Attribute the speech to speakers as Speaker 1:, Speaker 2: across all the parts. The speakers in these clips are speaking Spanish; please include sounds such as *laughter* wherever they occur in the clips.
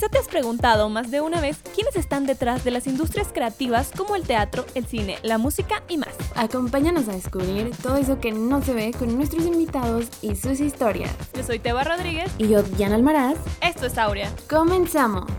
Speaker 1: Quizá te has preguntado más de una vez quiénes están detrás de las industrias creativas como el teatro, el cine, la música y más.
Speaker 2: Acompáñanos a descubrir todo eso que no se ve con nuestros invitados y sus historias.
Speaker 1: Yo soy Teba Rodríguez.
Speaker 2: Y yo, Diana Almaraz.
Speaker 1: Esto es Aurea.
Speaker 2: Comenzamos.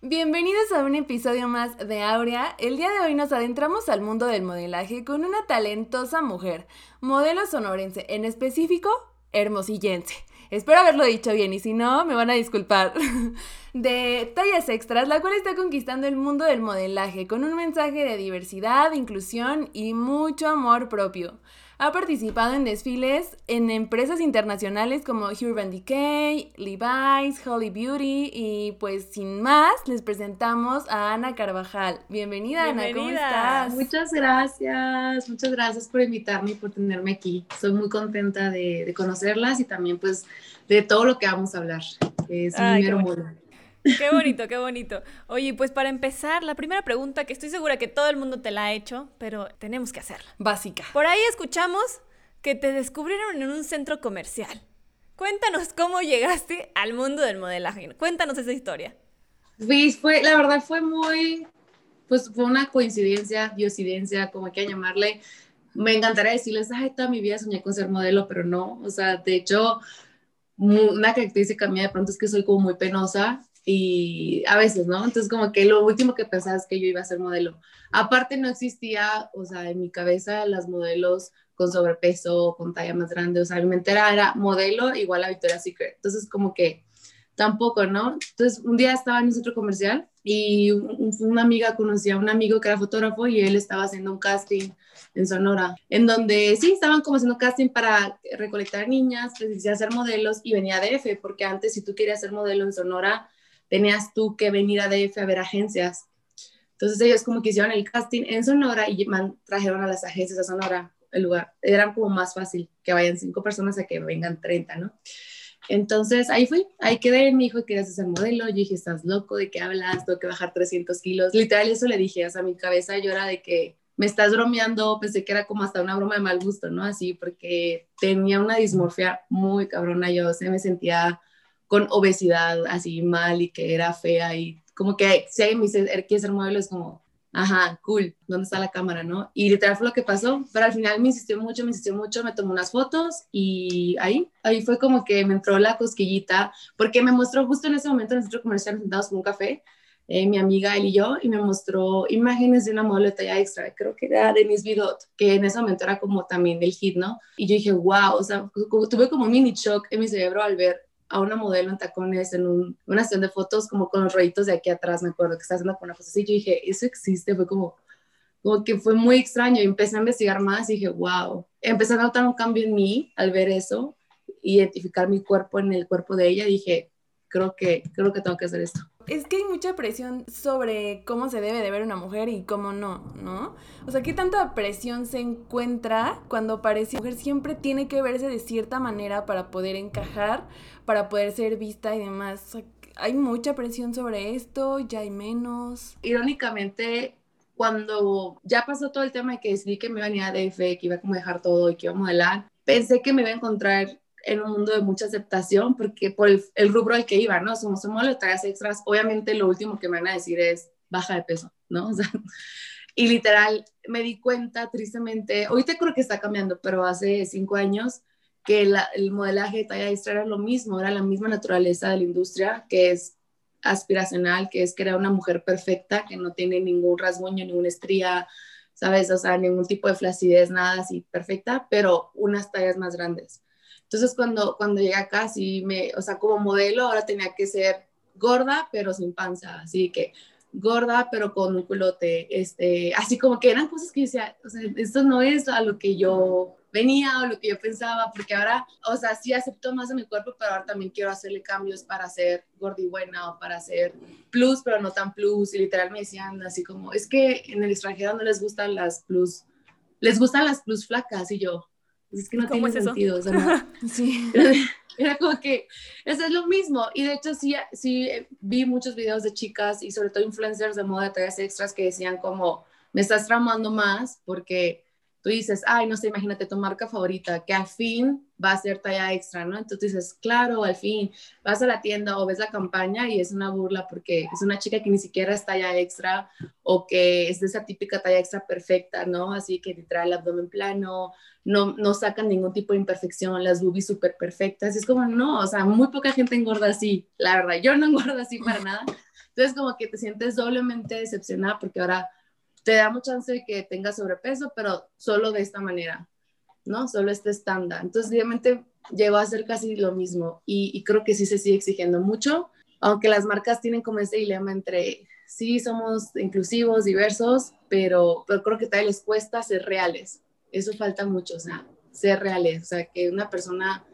Speaker 2: Bienvenidos a un episodio más de Aurea. El día de hoy nos adentramos al mundo del modelaje con una talentosa mujer, modelo sonorense, en específico, hermosillense. Espero haberlo dicho bien y si no, me van a disculpar. *laughs* De tallas extras, la cual está conquistando el mundo del modelaje con un mensaje de diversidad, inclusión y mucho amor propio. Ha participado en desfiles en empresas internacionales como Urban Decay, Levi's, Holly Beauty y pues sin más les presentamos a Ana Carvajal. Bienvenida, Ana, ¿cómo estás?
Speaker 3: Muchas gracias, muchas gracias por invitarme y por tenerme aquí. Soy muy contenta de, conocerlas y también pues de todo lo que vamos a hablar. Es un mero
Speaker 1: Qué bonito, qué bonito. Oye, pues para empezar, la primera pregunta que estoy segura que todo el mundo te la ha hecho, pero tenemos que hacerla.
Speaker 2: Básica.
Speaker 1: Por ahí escuchamos que te descubrieron en un centro comercial. Cuéntanos cómo llegaste al mundo del modelaje. Cuéntanos esa historia.
Speaker 3: Pues fue, la verdad fue muy, pues fue una coincidencia, diosidencia, como hay que llamarle. Me encantaría decirles, ay, toda mi vida soñé con ser modelo, pero no. O sea, de hecho, una característica mía de pronto es que soy como muy penosa y a veces, ¿no? Entonces como que lo último que pensaba es que yo iba a ser modelo. Aparte no existía, o sea, en mi cabeza las modelos con sobrepeso, con talla más grande, o sea, mi mente era, modelo igual a Victoria's Secret. Entonces como que tampoco, ¿no? Entonces un día estaba en un centro comercial y una amiga conocía a un amigo que era fotógrafo y él estaba haciendo un casting en Sonora, en donde sí, estaban como haciendo casting para recolectar niñas, pues, hacer modelos y venía de F, porque antes si tú querías ser modelo en Sonora, tenías tú que venir a DF a ver agencias. Entonces ellos como que hicieron el casting en Sonora y trajeron a las agencias a Sonora el lugar. Era como más fácil que vayan cinco personas a que vengan 30, ¿no? Entonces ahí fui, ahí quedé, me dijo que querías hacer modelo, yo dije, estás loco, ¿de qué hablas? Tengo que bajar 300 kilos. Literal eso le dije, o sea, mi cabeza yo era de que me estás bromeando, pensé que era como hasta una broma de mal gusto, ¿no? Así, porque tenía una dismorfia muy cabrona, yo, o sea, me sentía con obesidad así mal y que era fea y como que si alguien me dice, er, ¿quieres ser modelo? Es como, ajá, cool, ¿dónde está la cámara, no? Y literal fue lo que pasó, pero al final me insistió mucho, me insistió mucho, me tomó unas fotos y ahí, ahí fue como que me entró la cosquillita, porque me mostró justo en ese momento en el centro comercial sentados con un café, eh, mi amiga él y yo, y me mostró imágenes de una modelo de talla extra, creo que era Denise Vidot, que en ese momento era como también el hit, ¿no? Y yo dije, wow, o sea, tuve como un mini shock en mi cerebro al ver a una modelo en tacones en una sesión de fotos como con los rollitos de aquí atrás, me acuerdo que estaba haciendo con una foto así, yo dije, eso existe, fue como, como que fue muy extraño y empecé a investigar más y dije, wow, empecé a notar un cambio en mí al ver eso, identificar mi cuerpo en el cuerpo de ella, dije, creo que, creo que tengo que hacer esto.
Speaker 2: Es que hay mucha presión sobre cómo se debe de ver una mujer y cómo no, ¿no? O sea, ¿qué tanta presión se encuentra cuando parece mujer siempre tiene que verse de cierta manera para poder encajar, para poder ser vista y demás? hay mucha presión sobre esto, ya hay menos.
Speaker 3: Irónicamente, cuando ya pasó todo el tema de que decidí que me iba a ir a DF, que iba a como dejar todo y que iba a modelar, pensé que me iba a encontrar en un mundo de mucha aceptación, porque por el, rubro al que iba, ¿no? Somos, de tareas extras, obviamente lo último que me van a decir es baja de peso, ¿no? *laughs* O sea, y literal, me di cuenta tristemente, ahorita creo que está cambiando, pero hace cinco años, que el modelaje de talla extra era lo mismo, era la misma naturaleza de la industria, que es aspiracional, que es crear una mujer perfecta, que no tiene ningún rasguño, ninguna estría, ¿sabes? O sea, ningún tipo de flacidez, nada así perfecta, pero unas tallas más grandes. Entonces, cuando, cuando llegué acá, sí me, o sea, como modelo, ahora tenía que ser gorda, pero sin panza, así que gorda, pero con un culote, este, así como que eran cosas que decía, o sea, esto no es a lo que yo venía o lo que yo pensaba, porque ahora, o sea, sí acepto más de mi cuerpo, pero ahora también quiero hacerle cambios para ser gorda y buena o para ser plus, pero no tan plus, y literal me decían así como, es que en el extranjero no les gustan las plus, les gustan las plus flacas, y yo, es que no tiene sentido. O sea, *laughs* sí. *laughs* Era como que eso es lo mismo. Y de hecho sí, sí vi muchos videos de chicas y sobre todo influencers de moda de tallas extras que decían como, me estás tramando más porque tú dices, ay, no sé, imagínate tu marca favorita, que al fin va a ser talla extra, ¿no? Entonces dices, claro, al fin, vas a la tienda o ves la campaña y es una burla porque es una chica que ni siquiera es talla extra o que es de esa típica talla extra perfecta, ¿no? Así que te trae el abdomen plano, no, no sacan ningún tipo de imperfección, las boobies súper perfectas. Es como, no, o sea, muy poca gente engorda así, la verdad. Yo no *laughs* engordo así para nada. Entonces, como que te sientes doblemente decepcionada porque ahora te da mucha chance de que tengas sobrepeso, pero solo de esta manera, ¿no? Solo este estándar. Entonces, obviamente, llegó a ser casi lo mismo y, creo que sí se sigue exigiendo mucho, aunque las marcas tienen como ese dilema entre, sí, somos inclusivos, diversos, pero, pero creo que todavía les cuesta ser reales. Eso falta mucho, o sea, ser reales, o sea, que una persona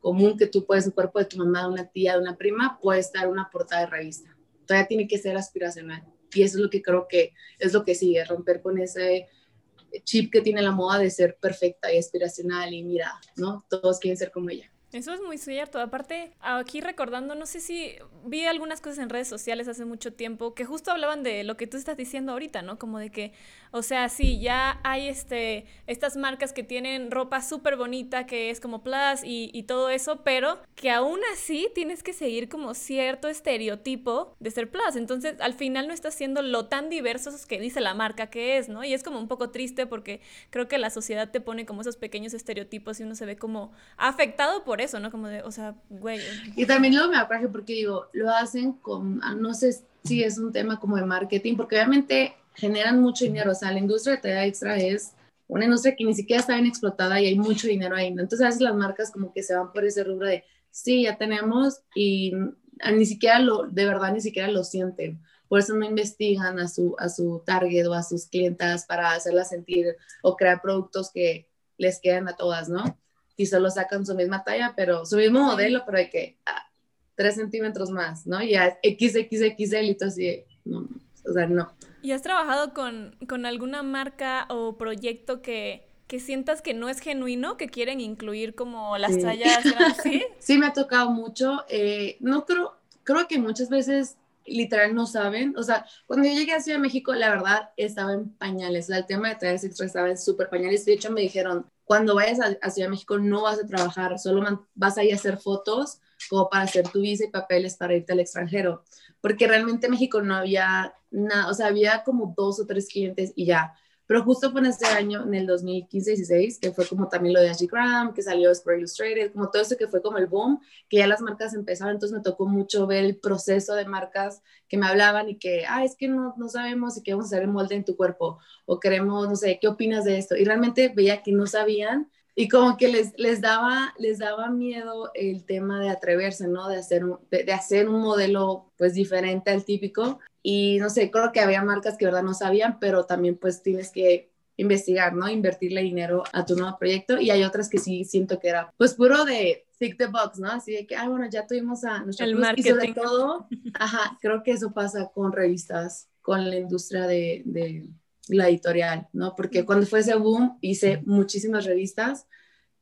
Speaker 3: común que tú puedes, el cuerpo de tu mamá, de una tía, de una prima, puede estar en una portada de revista. Todavía tiene que ser aspiracional. Y eso es lo que creo que es lo que sigue, romper con ese chip que tiene la moda de ser perfecta y aspiracional y mira, ¿no? Todos quieren ser como ella.
Speaker 1: Eso es muy cierto. Aparte, aquí recordando, no sé si vi algunas cosas en redes sociales hace mucho tiempo que justo hablaban de lo que tú estás diciendo ahorita, ¿no? Como de que, o sea, sí, ya hay este, estas marcas que tienen ropa súper bonita, que es como plus y, y, todo eso, pero que aún así tienes que seguir como cierto estereotipo de ser plus. Entonces, al final no estás siendo lo tan diverso que dice la marca que es, ¿no? Y es como un poco triste porque creo que la sociedad te pone como esos pequeños estereotipos y uno se ve como afectado por eso, ¿no? Como de, o sea, güey.
Speaker 3: Y también luego me apague porque digo, lo hacen con, ah, no sé si es un tema como de marketing, porque obviamente generan mucho dinero, o sea, la industria de talla extra es una industria que ni siquiera está bien explotada y hay mucho dinero ahí, ¿no? Entonces a veces las marcas como que se van por ese rubro de, sí, ya tenemos y ni siquiera lo, de verdad ni siquiera lo sienten. Por eso no investigan a su, a su target o a sus clientas para hacerlas sentir o crear productos que les quedan a todas, ¿no? Y solo sacan su misma talla, pero su mismo modelo, pero hay que ah, tres centímetros más, ¿no? Ya XXXL y todo así, no, o sea, no.
Speaker 1: ¿Y has trabajado con, con alguna marca o proyecto que, que sientas que no es genuino, que quieren incluir como las tallas grandes? *laughs* ¿Sí?
Speaker 3: sí, me ha tocado mucho. Eh, no creo, creo que muchas veces literal no saben. O sea, cuando yo llegué a Ciudad de México, la verdad estaba en pañales. O sea, el tema de tallas extra estaba en súper pañales. De hecho, me dijeron, cuando vayas a, Ciudad de México no vas a trabajar, solo vas a a hacer fotos como para hacer tu visa y papeles para irte al extranjero, porque realmente en México no había nada, o sea, había como dos o tres clientes y ya, pero justo fue en este año, en el 2015-16, que fue como también lo de Ashley Graham, que salió Spray Illustrated, como todo eso que fue como el boom, que ya las marcas empezaron, entonces me tocó mucho ver el proceso de marcas que me hablaban y que, ah, es que no, no sabemos si queremos hacer el molde en tu cuerpo, o queremos, no sé, ¿qué opinas de esto? Y realmente veía que no sabían, y como que les, les, daba, les daba miedo el tema de atreverse, ¿no? De hacer, de, de hacer un modelo pues diferente al típico y no sé, creo que había marcas que verdad no sabían, pero también pues tienes que investigar, ¿no? Invertirle dinero a tu nuevo proyecto y hay otras que sí siento que era pues puro de tick the box, ¿no? Así de que, ah, bueno, ya tuvimos a nuestro
Speaker 1: El marketing.
Speaker 3: y sobre todo, *laughs* ajá, creo que eso pasa con revistas, con la industria de, de la editorial, ¿no? Porque cuando fue ese boom hice muchísimas revistas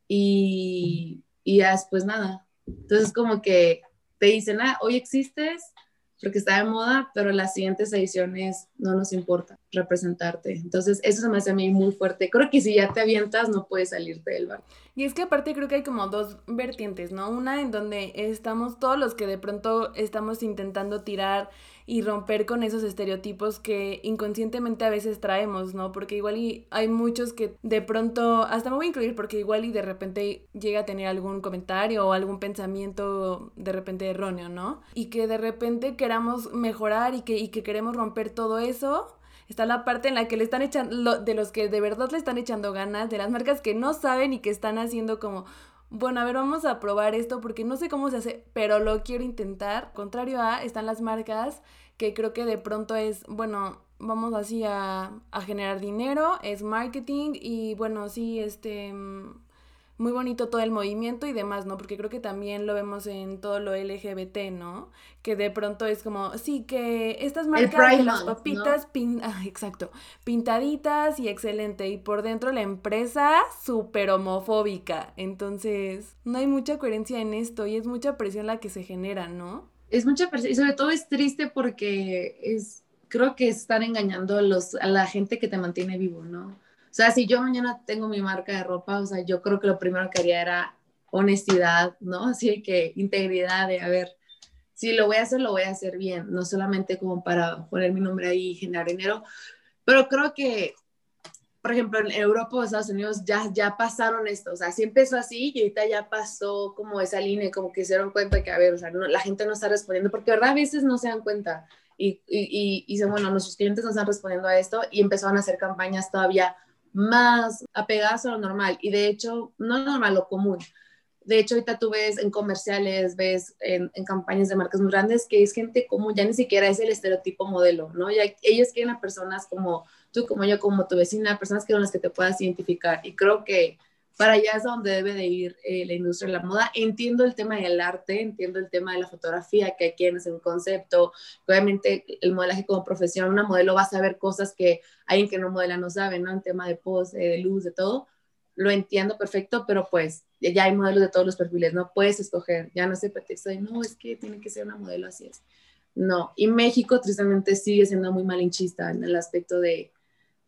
Speaker 3: y, y ya después nada. Entonces como que te dicen, ah, hoy existes, porque está de moda, pero las siguientes ediciones no nos importa representarte. Entonces, eso se me hace a mí muy fuerte. Creo que si ya te avientas, no puedes salirte del bar.
Speaker 2: Y es que aparte creo que hay como dos vertientes, ¿no? Una en donde estamos todos los que de pronto estamos intentando tirar y romper con esos estereotipos que inconscientemente a veces traemos, ¿no? Porque igual y hay muchos que de pronto, hasta me voy a incluir porque igual y de repente llega a tener algún comentario o algún pensamiento de repente erróneo, ¿no? Y que de repente queramos mejorar y que, y que queremos romper todo eso está la parte en la que le están echando, de los que de verdad le están echando ganas, de las marcas que no saben y que están haciendo como, bueno, a ver, vamos a probar esto porque no sé cómo se hace, pero lo quiero intentar. Contrario a, están las marcas que creo que de pronto es, bueno, vamos así a, a generar dinero, es marketing y bueno, sí, este muy bonito todo el movimiento y demás, ¿no? Porque creo que también lo vemos en todo lo LGBT, ¿no? Que de pronto es como, sí, que estas marcas de las papitas, ah, exacto, pintaditas y excelente. Y por dentro la empresa súper homofóbica. Entonces, no hay mucha coherencia en esto y es mucha presión la que se genera, ¿no?
Speaker 3: Es mucha presión y sobre todo es triste porque es, creo que están engañando a, los, a la gente que te mantiene vivo, ¿no? Sea, si yo mañana tengo mi marca de ropa, o sea, yo creo que lo primero que haría era honestidad, ¿no? Así que integridad de, a ver, si lo voy a hacer, lo voy a hacer bien, no solamente como para poner mi nombre ahí y generar dinero, pero creo que, por ejemplo, en Europa o Estados Unidos ya, ya pasaron esto, o sea, sí empezó así y ahorita ya pasó como esa línea, como que se dieron cuenta que, a ver, o sea, la gente no está respondiendo, porque verdad a veces no se dan cuenta y, y, y dicen, bueno, nuestros clientes no están respondiendo a esto y empezaron a hacer campañas todavía más apegadas a lo normal y de hecho, no normal, lo común. De hecho, ahorita tú ves en comerciales, ves en, campañas de marcas muy grandes que es gente como ya ni siquiera es el estereotipo modelo, ¿no? Ya, ellos quieren a personas como tú, como yo, como tu vecina, personas con las que te puedas identificar. Y creo que para allá es donde debe de ir eh, la industria de la moda. Entiendo el tema del arte, entiendo el tema de la fotografía, que aquí es un concepto, obviamente el modelaje como profesión, una modelo va a saber cosas que alguien que no modela no sabe, ¿no? En tema de pose, de luz, de todo, lo entiendo perfecto, pero pues ya hay modelos de todos los perfiles, no puedes escoger, ya no se pretexto de, no, es que tiene que ser una modelo así es. No, y México tristemente sigue siendo muy malinchista en el aspecto de,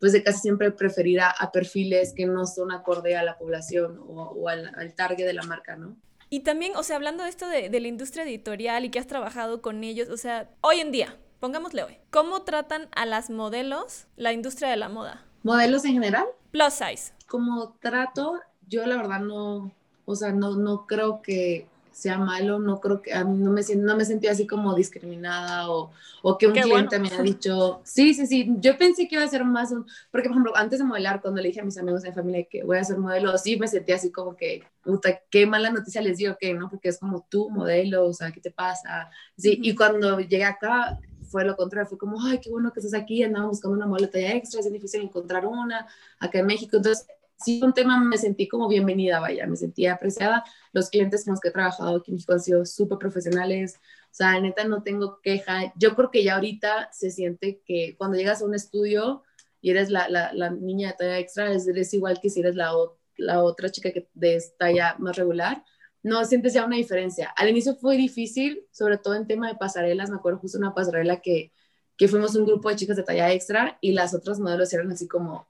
Speaker 3: pues de casi siempre preferir a, perfiles que no son acorde a la población o, al, al, target de la marca, ¿no?
Speaker 1: Y también, o sea, hablando de esto de, de la industria editorial y que has trabajado con ellos, o sea, hoy en día, pongámosle hoy, ¿cómo tratan a las modelos la industria de la moda?
Speaker 3: ¿Modelos en general?
Speaker 1: Plus size.
Speaker 3: Como trato, yo la verdad no, o sea, no, no creo que sea malo, no creo que a mí no me, no me sentí así como discriminada o, o que un cliente me ha *laughs* dicho, sí, sí, sí, yo pensé que iba a ser más un, porque por ejemplo, antes de modelar, cuando le dije a mis amigos de familia que voy a ser modelo, sí me sentí así como que, puta, qué mala noticia les digo que, ¿no? Porque es como tú modelo, o sea, ¿qué te pasa? Sí, y cuando llegué acá, fue lo contrario, fue como, ay, qué bueno que estás aquí, andamos buscando una modelo talla extra, es difícil encontrar una acá en México, entonces sí, un tema me sentí como bienvenida, vaya, me sentí apreciada. Los clientes con los que he trabajado aquí en México han sido súper profesionales, o sea, neta no tengo queja. Yo creo que ya ahorita se siente que cuando llegas a un estudio y eres la, la, la niña de talla extra, eres igual que si eres la, la otra chica que de talla más regular. No sientes ya una diferencia. Al inicio fue difícil, sobre todo en tema de pasarelas. Me acuerdo justo una pasarela que, que fuimos un grupo de chicas de talla extra y las otras modelos eran así como,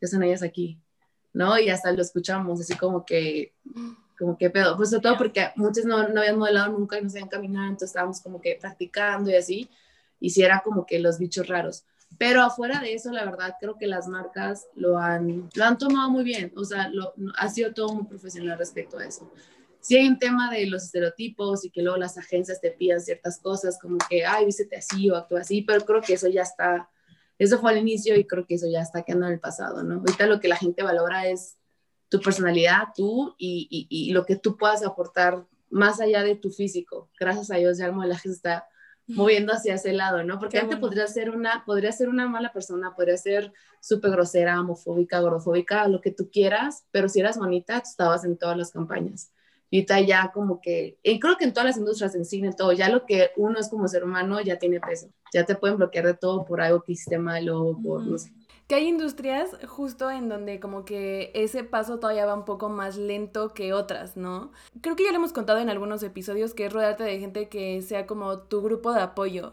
Speaker 3: ¿qué son ellas aquí? ¿No? Y hasta lo escuchamos, así como que, como que pedo, pues sobre todo porque muchos no, no habían modelado nunca y no sabían caminar, entonces estábamos como que practicando y así, y si era como que los bichos raros. Pero afuera de eso, la verdad, creo que las marcas lo han, lo han tomado muy bien, o sea, lo, ha sido todo muy profesional respecto a eso. Sí hay un tema de los estereotipos y que luego las agencias te pidan ciertas cosas como que, ay, vístete así o actúa así, pero creo que eso ya está, eso fue al inicio y creo que eso ya está quedando en el pasado, ¿no? Ahorita lo que la gente valora es tu personalidad, tú y, y, lo que tú puedas aportar más allá de tu físico. Gracias a Dios ya el modelaje se está moviendo hacia ese lado, ¿no? Porque antes podría ser una, podría ser una mala persona, podría ser súper grosera, homofóbica, gordofóbica, lo que tú quieras, pero si eras bonita, tú estabas en todas las campañas. Y ahorita ya como que, y creo que en todas las industrias, en cine, todo, ya lo que uno es como ser humano ya tiene peso. Ya te pueden bloquear de todo por algo que hiciste mal o por, no sé.
Speaker 2: Que hay industrias justo en donde como que ese paso todavía va un poco más lento que otras, ¿no? Creo que ya lo hemos contado en algunos episodios que es rodearte de gente que sea como tu grupo de apoyo.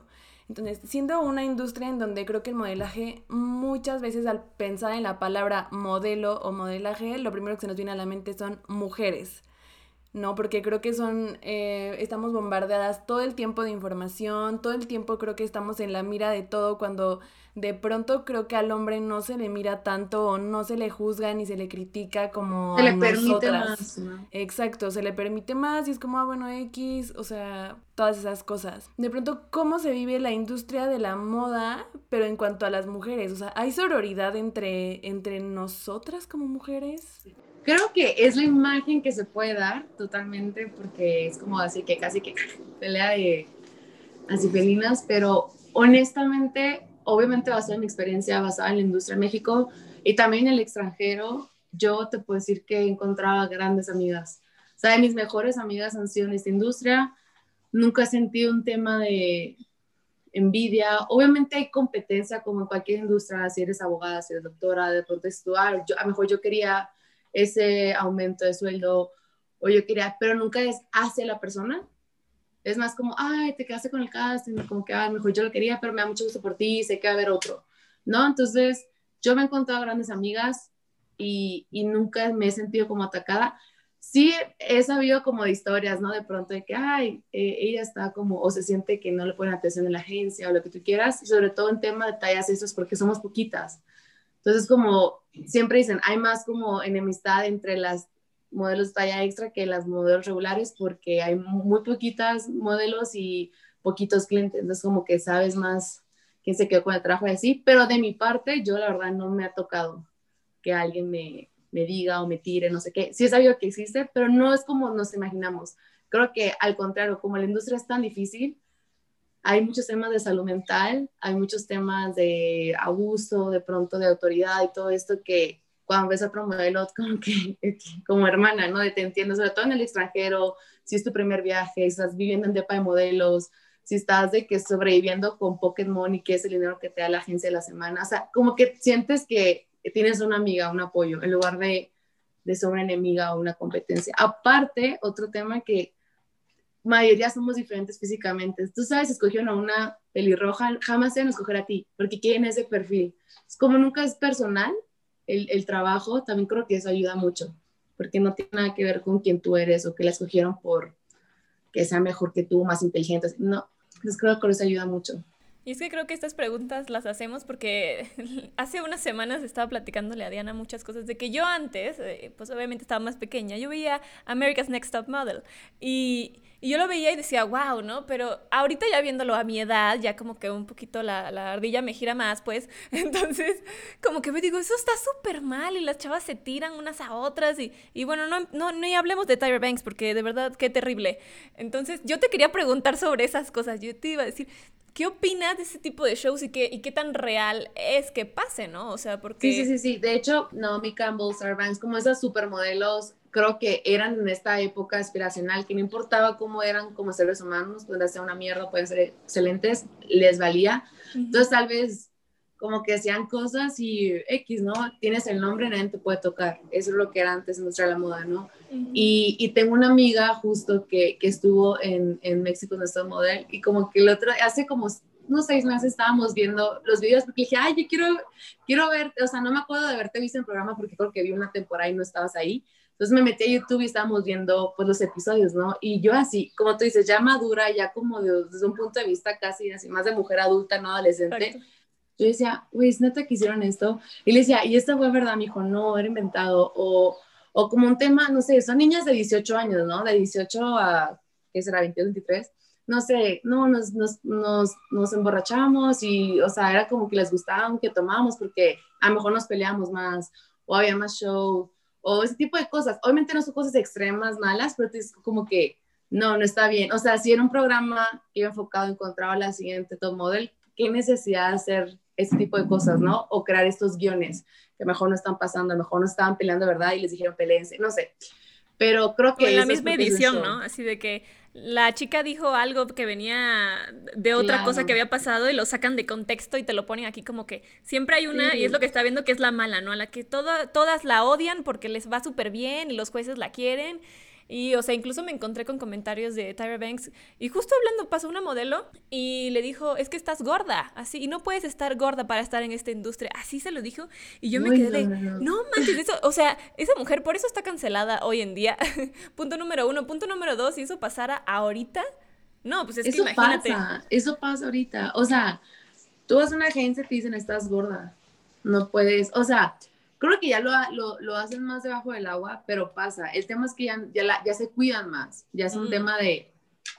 Speaker 2: Entonces, siendo una industria en donde creo que el modelaje muchas veces al pensar en la palabra modelo o modelaje, lo primero que se nos viene a la mente son mujeres. ¿No? Porque creo que son, eh, estamos bombardeadas todo el tiempo de información, todo el tiempo creo que estamos en la mira de todo cuando de pronto creo que al hombre no se le mira tanto o no se le juzga ni se le critica como
Speaker 3: se le permite más.
Speaker 2: Exacto, se le permite más y es como, ah, bueno, X, o sea, todas esas cosas. De pronto, ¿cómo se vive la industria de la moda, pero en cuanto a las mujeres? O sea, ¿hay sororidad entre, entre nosotras como mujeres?
Speaker 3: Creo que es la imagen que se puede dar totalmente porque es como así que casi que pelea de así felinas, pero honestamente, obviamente basada en mi experiencia, basada en la industria de México y también en el extranjero, yo te puedo decir que he encontrado grandes amigas. O sea, mis mejores amigas han sido en esta industria. Nunca he sentido un tema de envidia. Obviamente hay competencia como en cualquier industria, si eres abogada, si eres doctora, de pronto estudiar. Yo, a lo mejor yo quería ese aumento de sueldo o yo quería, pero nunca es hacia la persona. Es más como, ay, te quedaste con el casting, como que, ay, mejor yo lo quería, pero me da mucho gusto por ti, sé que va a haber otro, ¿no? Entonces, yo me he encontrado grandes amigas, y, y nunca me he sentido como atacada. Sí he sabido como de historias, ¿no? De pronto de que, ay, eh, ella está como, o se siente que no le ponen atención en la agencia o lo que tú quieras, sobre todo en tema de tallas es porque somos poquitas. Entonces, como siempre dicen, hay más como enemistad entre las modelos talla extra que las modelos regulares porque hay muy poquitas modelos y poquitos clientes. Entonces, como que sabes más quién se quedó con el trabajo y así. Pero de mi parte, yo la verdad no me ha tocado que alguien me, me diga o me tire, no sé qué. Sí he sabido que existe, pero no es como nos imaginamos. Creo que al contrario, como la industria es tan difícil, hay muchos temas de salud mental, hay muchos temas de abuso, de pronto de autoridad y todo esto que cuando ves a otro modelo como que *laughs* como hermana, ¿no? De te entiendo, sobre todo en el extranjero, si es tu primer viaje, estás viviendo en depa de modelos, si estás de que sobreviviendo con Pocket Money, que es el dinero que te da la agencia de la semana, o sea, como que sientes que tienes una amiga, un apoyo, en lugar de, de sobre enemiga o una competencia. Aparte, otro tema que mayoría somos diferentes físicamente. Tú sabes, escogieron a una pelirroja, jamás se van a escoger a ti, porque quieren ese perfil. Es como nunca es personal el, el, trabajo, también creo que eso ayuda mucho, porque no tiene nada que ver con quién tú eres o que la escogieron por que sea mejor que tú, más inteligente. No, entonces creo que eso ayuda mucho.
Speaker 1: Y es que creo que estas preguntas las hacemos porque *laughs* hace unas semanas estaba platicándole a Diana muchas cosas de que yo antes, eh, pues obviamente estaba más pequeña, yo veía America's Next Top Model y y yo lo veía y decía, wow, ¿no? Pero ahorita ya viéndolo a mi edad, ya como que un poquito la, la ardilla me gira más, pues. *laughs* Entonces, como que me digo, eso está súper mal y las chavas se tiran unas a otras y, y bueno, no, no, hablemos de Tyra Banks porque de verdad, qué terrible. Entonces, yo te quería preguntar sobre esas cosas. Yo te iba a decir, ¿qué opinas de ese tipo de shows y qué, y qué tan real es que pase, ¿no? O sea, porque...
Speaker 3: Sí, sí, sí, sí. De hecho, Naomi Campbell, Tyra Banks, como esas supermodelos creo que eran en esta época aspiracional, que no importaba cómo eran como seres humanos, pueden ser una mierda, pueden ser excelentes, les valía. Entonces tal vez como que hacían cosas y X, ¿no? Tienes el nombre, nadie te puede tocar. Eso es lo que era antes en nuestra la moda, ¿no? y, y, tengo una amiga justo que, que estuvo en, en México en nuestro modelo y como que el otro, hace como unos seis meses estábamos viendo los videos porque dije, ay, yo quiero, quiero ver, o sea, no me acuerdo de haberte visto en programa porque creo que vi una temporada y no estabas ahí, entonces me metí a YouTube y estábamos viendo pues los episodios, ¿no? Y yo así, como tú dices, ya madura, ya como desde un punto de vista casi así, más de mujer adulta, no adolescente. Yo decía, güey, neta que hicieron esto. Y le decía, ¿y esta fue verdad? Me dijo, no, era inventado. O, o como un tema, no sé, son niñas de 18 años, ¿no? De 18 a, ¿qué será? 22, 23 no sé, no, nos, nos, nos, nos, emborrachamos y, o sea, era como que les gustaba que tomábamos porque a lo mejor nos peleábamos más o había más show o ese tipo de cosas. Obviamente no son cosas extremas, malas, pero es como que no, no está bien. O sea, si era un programa que iba enfocado en la siguiente top model, ¿qué necesidad de hacer ese tipo de cosas, no? O crear estos guiones que mejor no están pasando, mejor no estaban peleando, ¿verdad? Y les dijeron peleense, no sé. Pero creo que...
Speaker 1: en la misma edición, ¿no? Así de que la chica dijo algo que venía de otra cosa que había pasado y lo sacan de contexto y te lo ponen aquí como que siempre hay una, y es lo que está viendo que es la mala, ¿no? A la que todas la odian porque les va súper bien y los jueces la quieren y, o sea, incluso me encontré con comentarios de Tyra Banks y justo hablando pasó una modelo y le dijo, es que estás gorda, así, y no puedes estar gorda para estar en esta industria. Así se lo dijo y yo me quedé de, no, manches, eso, o sea, esa mujer por eso está cancelada hoy en día. *laughs* punto número uno. Punto número dos, si eso pasara ahorita, no, pues es
Speaker 3: eso
Speaker 1: que imagínate.
Speaker 3: Pasa, eso pasa ahorita. O sea, tú vas a una agencia y te dicen, estás gorda. No puedes, o sea, creo que ya lo, lo, lo, hacen más debajo del agua, pero pasa. El tema es que ya, ya, la, ya se cuidan más. Ya es un mm. tema de,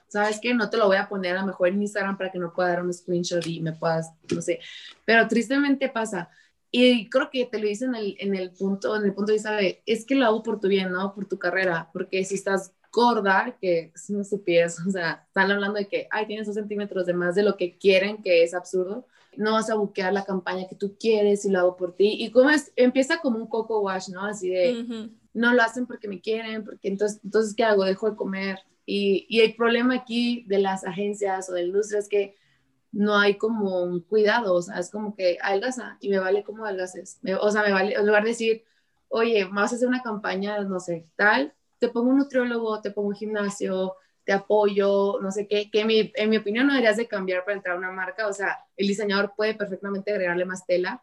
Speaker 3: ¿sabes qué? No te lo voy a poner a lo mejor en Instagram para que no pueda dar un screenshot y me puedas, no sé. Pero tristemente pasa. Y creo que te lo dicen en el, en el punto, en el punto de vista de, es que lo hago por tu bien, ¿no? Por tu carrera. Porque si estás gorda, que es una estupidez, *laughs* o sea, están hablando de que, ay, tienes dos centímetros de más de lo que quieren, que es absurdo no vas a buquear la campaña que tú quieres y lo hago por ti. Y como es, empieza como un coco wash, ¿no? Así de, no lo hacen porque me quieren, porque entonces, entonces ¿qué hago? Dejo de comer. Y, y, el problema aquí de las agencias o de la industria es que no hay como un cuidado, o sea, es como que adelgaza y me vale como adelgaces. o sea, me vale, en lugar de decir, oye, vas a hacer una campaña, no sé, tal, te pongo un nutriólogo, te pongo un gimnasio, te apoyo, no sé qué, que en mi opinión no deberías de cambiar para entrar a una marca, o sea, el diseñador puede perfectamente agregarle más tela,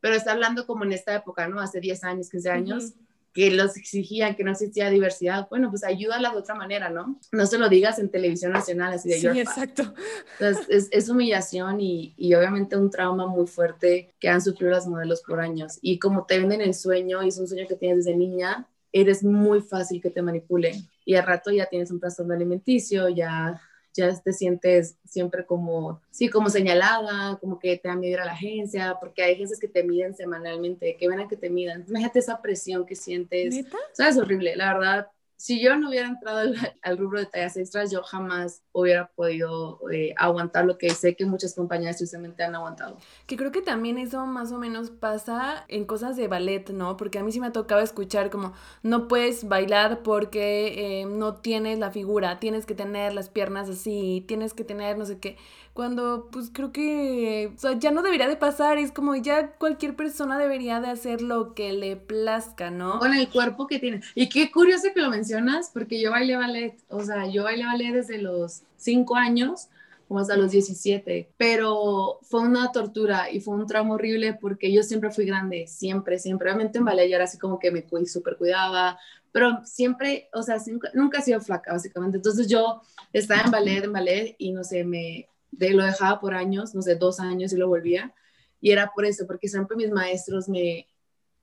Speaker 3: pero está hablando como en esta época, ¿no? Hace 10 años, 15 años, que los exigían que no existía diversidad. Bueno, pues ayúdala de otra manera, ¿no? No se lo digas en televisión nacional así de
Speaker 1: Sí, exacto.
Speaker 3: Entonces, es, es humillación y, y, obviamente un trauma muy fuerte que han sufrido las modelos por años. Y como te venden el sueño y es un sueño que tienes desde niña, eres muy fácil que te manipulen. Y al rato ya tienes un trastorno alimenticio, ya ya te sientes siempre como, sí, como señalada, como que te da miedo ir a la agencia, porque hay agencias que te miden semanalmente, que ven a que te midan. Imagínate esa presión que sientes.
Speaker 1: ¿Neta?
Speaker 3: O sea, es horrible, la verdad si yo no hubiera entrado al, al, rubro de tallas extras, yo jamás hubiera podido eh, aguantar lo que sé que muchas compañías justamente han aguantado.
Speaker 2: Que creo que también eso más o menos pasa en cosas de ballet, ¿no? Porque a mí sí me ha tocado escuchar como no puedes bailar porque eh, no tienes la figura, tienes que tener las piernas así, tienes que tener no sé qué cuando pues creo que o sea, ya no debería de pasar, es como ya cualquier persona debería de hacer lo que le plazca, ¿no?
Speaker 3: Con el cuerpo que tiene. Y qué curioso que lo mencionas, porque yo bailé ballet, o sea, yo bailé ballet desde los 5 años como hasta los 17, pero fue una tortura y fue un trauma horrible porque yo siempre fui grande, siempre, siempre, obviamente en ballet yo era así como que me súper cuidaba, pero siempre, o sea, nunca, nunca he sido flaca, básicamente, entonces yo estaba en ballet, en ballet y no sé, me, de, lo dejaba por años, no sé, dos años y lo volvía. Y era por eso, porque siempre mis maestros me,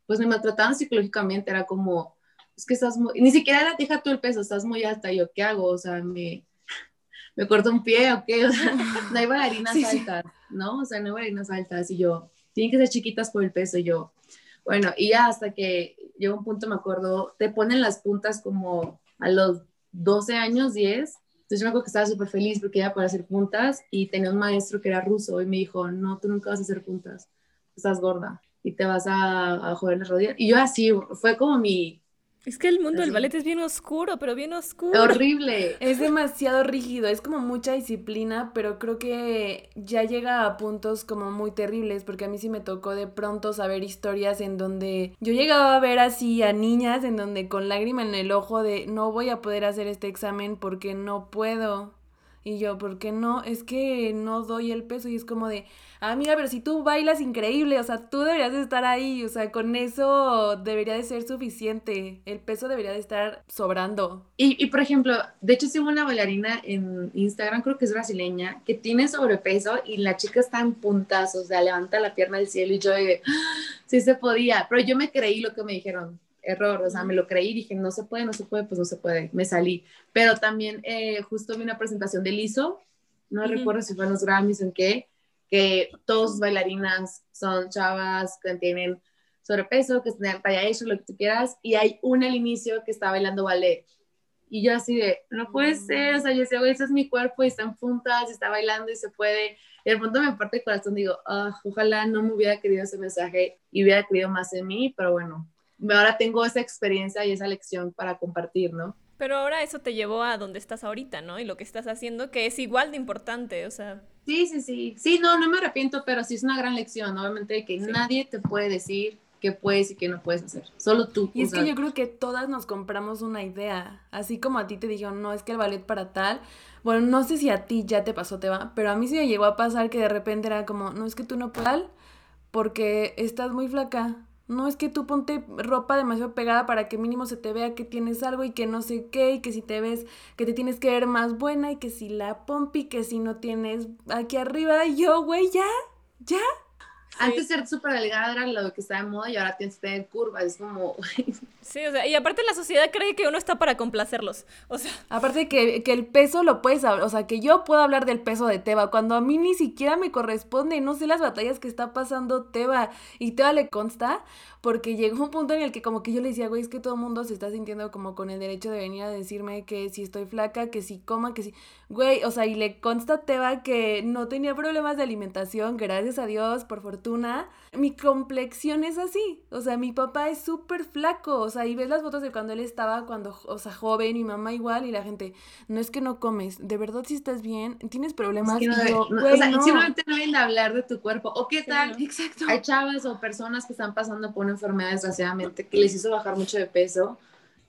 Speaker 3: pues me maltrataban psicológicamente, era como, es que estás muy, ni siquiera era, deja tú el peso, estás muy alta, yo, ¿qué hago? O sea, me, me corto un pie o qué, o sea, *laughs* no hay bailarinas sí, altas, sí. ¿no? O sea, no hay bailarinas altas y yo, tienen que ser chiquitas por el peso, y yo, bueno, y ya hasta que llegó un punto, me acuerdo, te ponen las puntas como a los 12 años, 10, entonces yo me acuerdo que estaba súper feliz porque iba para hacer puntas y tenía un maestro que era ruso y me dijo, no, tú nunca vas a hacer puntas, estás gorda y te vas a, a joder las rodillas. Y yo así, fue como mi...
Speaker 1: Es que el mundo del ballet es bien oscuro, pero bien oscuro.
Speaker 3: Horrible.
Speaker 2: Es demasiado rígido, es como mucha disciplina, pero creo que ya llega a puntos como muy terribles, porque a mí sí me tocó de pronto saber historias en donde yo llegaba a ver así a niñas en donde con lágrima en el ojo de no voy a poder hacer este examen porque no puedo. Y yo, ¿por qué no? Es que no doy el peso y es como de, ah, mira, pero si tú bailas increíble, o sea, tú deberías de estar ahí, o sea, con eso debería de ser suficiente, el peso debería de estar sobrando.
Speaker 3: Y, y por ejemplo, de hecho, sigo una bailarina en Instagram, creo que es brasileña, que tiene sobrepeso y la chica está en puntas, o sea, levanta la pierna del cielo y yo, ¡Ah! sí se podía, pero yo me creí lo que me dijeron, error, o sea, me lo creí, dije, no se puede, no se puede, pues no se puede, me salí. Pero también eh, justo vi una presentación de Lizo, no uh -huh. recuerdo si fue en los Grammys o en qué, que todos sus bailarinas son chavas que tienen sobrepeso, que tienen talla hecho, lo que tú quieras, y hay una al inicio que está bailando ballet. Y yo así de, no puede ser, o sea, yo decía, güey, ese es mi cuerpo y está en puntas, y está bailando y se puede. Y de pronto me parte el corazón, digo, oh, ojalá no me hubiera querido ese mensaje y hubiera querido más en mí, pero bueno, ahora tengo esa experiencia y esa lección para compartir, ¿no?
Speaker 1: Pero ahora eso te llevó a donde estás ahorita, ¿no? Y lo que estás haciendo, que es igual de importante, o sea.
Speaker 3: Sí, sí, sí. Sí, no, no me arrepiento, pero sí es una gran lección, obviamente, que sí. nadie te puede decir qué puedes y qué no puedes hacer. Solo tú.
Speaker 2: Y es que yo creo que todas nos compramos una idea. Así como a ti te dijeron, no, es que el ballet para tal. Bueno, no sé si a ti ya te pasó, te va, pero a mí sí me llegó a pasar que de repente era como, no, es que tú no puedes porque estás muy flaca no es que tú ponte ropa demasiado pegada para que mínimo se te vea que tienes algo y que no sé qué, y que si te ves que te tienes que ver más buena y que si la pompi, que si no tienes aquí arriba, yo, güey, ya, ya.
Speaker 3: Antes ser súper delgada era lo que estaba de moda y ahora tienes que tener curvas, es como...
Speaker 1: sí, o sea, y aparte la sociedad cree que uno está para complacerlos, o sea...
Speaker 2: Aparte que, que el peso lo puedes hablar, o sea, que yo puedo hablar del peso de Teba, cuando a mí ni siquiera me corresponde, no sé las batallas que está pasando Teba, y Teba le consta, porque llegó un punto en el que como que yo le decía, güey, es que todo el mundo se está sintiendo como con el derecho de venir a decirme que si estoy flaca, que si coma, que si... Güey, o sea, y le consta a Teba que no tenía problemas de alimentación, gracias a Dios, por fortuna. Mi complexión es así, o sea, mi papá es súper flaco, o sea, y ves las fotos de cuando él estaba, cuando, o sea, joven, mi mamá igual, y la gente, no es que no comes, de verdad si estás bien, tienes problemas.
Speaker 3: Es que no,
Speaker 2: yo,
Speaker 3: no,
Speaker 2: güey,
Speaker 3: o sea,
Speaker 2: no.
Speaker 3: simplemente no deben de hablar de tu cuerpo, o qué tal,
Speaker 2: exacto.
Speaker 3: hay chavas o personas que están pasando por una enfermedad desgraciadamente que les hizo bajar mucho de peso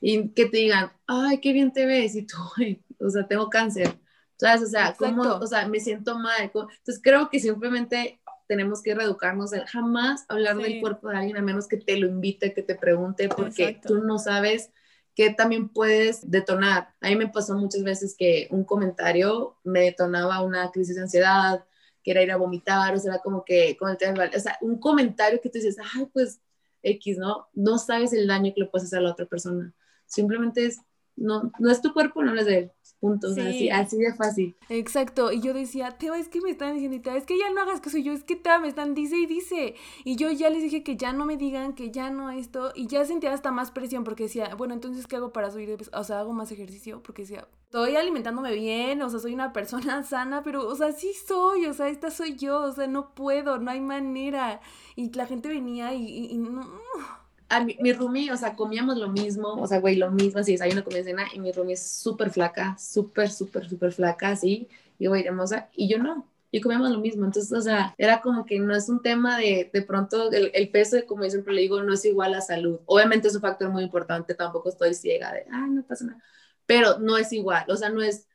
Speaker 3: y que te digan, ay, qué bien te ves, y tú, "Ay, o sea, tengo cáncer, ¿sabes? O sea, ¿cómo,
Speaker 2: Exacto.
Speaker 3: o sea, me siento mal. Entonces creo que simplemente tenemos que reeducarnos, jamás hablar del cuerpo de alguien a menos que te lo invite, que te pregunte, porque tú no sabes que también puedes detonar. A mí me pasó muchas veces que un comentario me detonaba una crisis de ansiedad, que era ir a vomitar, o sea, como que, con el o sea, un comentario que te dices, ay, pues X, ¿no? No sabes el daño que le puedes hacer a la otra persona. Simplemente es, no, no es tu cuerpo, no es de él. Puntos, así, así de fácil.
Speaker 2: Exacto, y yo decía, Teba, es que me están diciendo, es que ya no hagas caso, yo, es que Teba me están, dice y dice, y yo ya les dije que ya no me digan, que ya no esto, y ya sentía hasta más presión, porque decía, bueno, entonces, ¿qué hago para subir de peso? O sea, hago más ejercicio, porque decía, estoy alimentándome bien, o sea, soy una persona *laughs* sana, pero, o sea, sí soy, o sea, esta soy yo, o sea, no puedo, no hay manera, y la gente venía y, y no
Speaker 3: a mi, mi roomie, o sea, comíamos lo mismo, o sea, güey, lo mismo, así desayuno, comida, cena, y mi roomie es súper flaca, súper, súper, súper flaca, así, y güey, hermosa, y yo no, y comíamos lo mismo, entonces, o sea, era como que no es un tema de, de pronto, el, el peso, como yo siempre le digo, no es igual a salud, obviamente es un factor muy importante, tampoco estoy ciega de, ay, no pasa nada, pero no es igual, o sea, no es,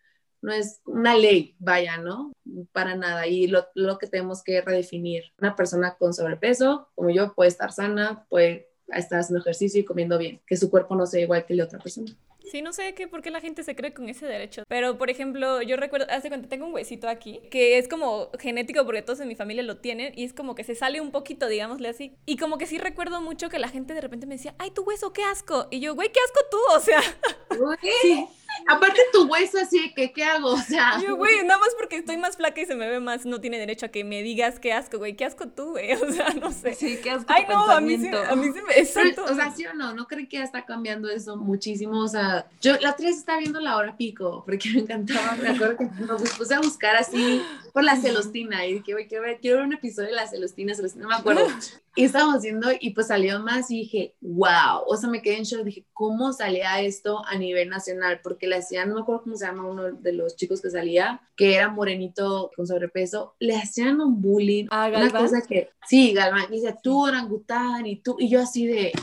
Speaker 3: no es una ley, vaya, ¿no? Para nada. Y lo, lo, que tenemos que redefinir. Una persona con sobrepeso, como yo, puede estar sana, puede estar haciendo ejercicio y comiendo bien, que su cuerpo no sea igual que el de otra persona.
Speaker 1: Sí, no sé qué, por qué la gente se cree con ese derecho. Pero, por ejemplo, yo recuerdo, hace cuenta, tengo un huesito aquí, que es como genético porque todos en mi familia lo tienen, y es como que se sale un poquito, digámosle así. Y como que sí recuerdo mucho que la gente de repente me decía, ay, tu hueso, qué asco. Y yo, güey, qué asco tú, o sea. *laughs*
Speaker 3: Sí. Aparte tu hueso así, que qué hago? O sea.
Speaker 1: Yo, güey, nada más porque estoy más flaca y se me ve más, no tiene derecho a que me digas qué asco, güey. Qué asco tú, güey. *laughs* O sea, no sé.
Speaker 2: Sí, qué asco.
Speaker 1: Ay, no, a mí, sí, a mí sí me. Exacto.
Speaker 3: o sea, sí o no, no creo que ya está cambiando eso muchísimo. O sea, yo la otra vez estaba viendo la hora pico, porque me encantaba. Me acuerdo que me puse a buscar así por la celostina y dije, güey, quiero ver, quiero ver un episodio de la celostina, celostina, no me acuerdo. Y estábamos viendo y pues salió más y dije, wow, o sea, me quedé en shock, dije, ¿cómo salía esto a nivel nacional? Porque le hacían, no me acuerdo cómo se llama uno de los chicos que salía, que era morenito con sobrepeso, le hacían un bullying.
Speaker 2: Ah,
Speaker 3: Una cosa que, sí, Galván, y dice, tú orangután y tú, y yo así de,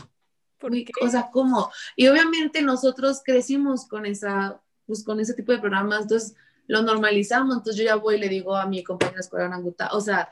Speaker 1: ¿Por qué?
Speaker 3: o sea, ¿cómo? Y obviamente nosotros crecimos con esa, pues con ese tipo de programas, entonces lo normalizamos, entonces yo ya voy y le digo a mi compañera escuela orangután, o sea,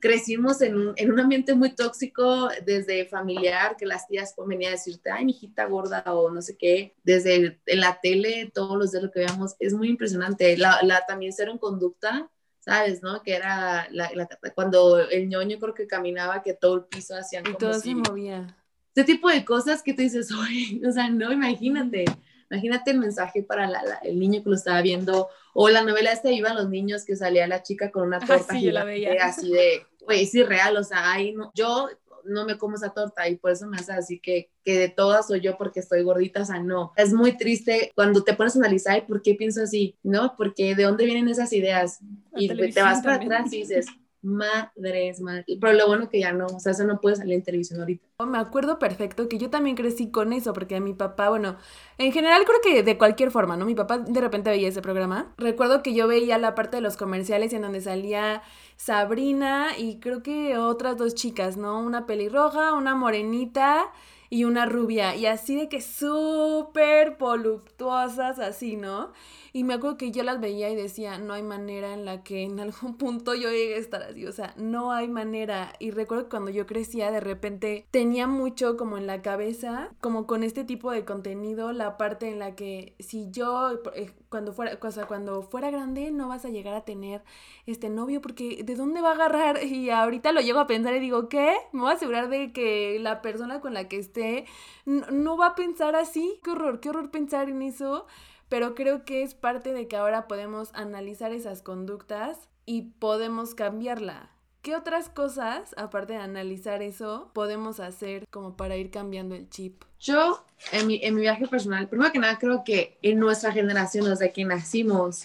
Speaker 3: crecimos en un, en un, ambiente muy tóxico desde familiar, que las tías venían a decirte, ay, mi hijita gorda o no sé qué, desde en la tele, todos los de lo que veamos, es muy impresionante. La, la también ser en conducta, ¿sabes? ¿No? Que era la, la, cuando el ñoño creo que caminaba, que todo el piso hacían
Speaker 2: y
Speaker 3: como
Speaker 2: todo
Speaker 3: si,
Speaker 2: se movía.
Speaker 3: Ese tipo de cosas que tú dices, oye, o sea, no, imagínate. Imagínate el mensaje para la, la, el niño que lo estaba viendo, o la novela esta Iban los niños que salía la chica con una torta
Speaker 1: ah, sí, veía.
Speaker 3: así de, güey, es irreal, o sea, ahí no, yo no me como esa torta y por eso me hace así que, que de todas soy yo porque estoy gordita, o sea, no. Es muy triste cuando te pones a analizar por qué pienso así, ¿no? Porque de dónde vienen esas ideas
Speaker 1: La
Speaker 3: y te vas para atrás y dices, madres, madre. Pero lo bueno que ya no, o sea, eso no puede salir en televisión ahorita.
Speaker 2: Me acuerdo perfecto que yo también crecí con eso, porque a mi papá, bueno, en general creo que de cualquier forma, ¿no? Mi papá de repente veía ese programa. Recuerdo que yo veía la parte de los comerciales en donde salía Sabrina y creo que otras dos chicas, ¿no? Una pelirroja, una morenita y una rubia. Y así de que súper voluptuosas, así, ¿no? Y me acuerdo que yo las veía y decía, no hay manera en la que en algún punto yo llegue a estar así, o sea, no hay manera. Y recuerdo que cuando yo crecía, de repente tenía mucho como en la cabeza, como con este tipo de contenido, la parte en la que si yo, cuando fuera, o cuando fuera grande, no vas a llegar a tener este novio, porque ¿de dónde va a agarrar? *laughs* Y ahorita lo llego a pensar y digo, ¿qué? Me voy a asegurar de que la persona con la que esté no va a pensar así. Qué horror, qué horror pensar en eso pero creo que es parte de que ahora podemos analizar esas conductas y podemos cambiarla. ¿Qué otras cosas, aparte de analizar eso, podemos hacer como para ir cambiando el chip?
Speaker 3: Yo, en mi, en mi viaje personal, primero que nada, creo que en nuestra generación, desde que nacimos,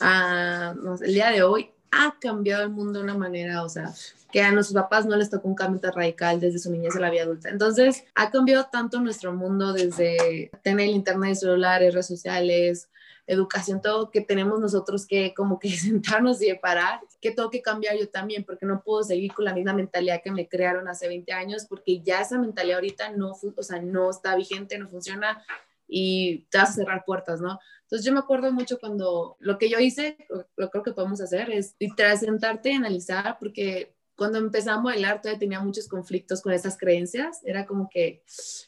Speaker 3: a, no sé, el día de hoy, ha cambiado el mundo de una manera, o sea, que a nuestros papás no les tocó un cambio tan radical desde su niñez a la vida adulta. Entonces, ha cambiado tanto nuestro mundo desde tener internet, celulares, redes sociales, educación, todo que tenemos nosotros que como que *laughs* sentarnos y parar, que tengo que cambiar yo también, porque no puedo seguir con la misma mentalidad que me crearon hace 20 años, porque ya esa mentalidad ahorita no, o sea, no está vigente, no funciona y te vas a cerrar puertas, ¿no? Entonces yo me acuerdo mucho cuando lo que yo hice, lo, lo creo que podemos hacer es literal sentarte analizar, porque cuando empecé a modelar todavía tenía muchos conflictos con esas creencias. Era como que,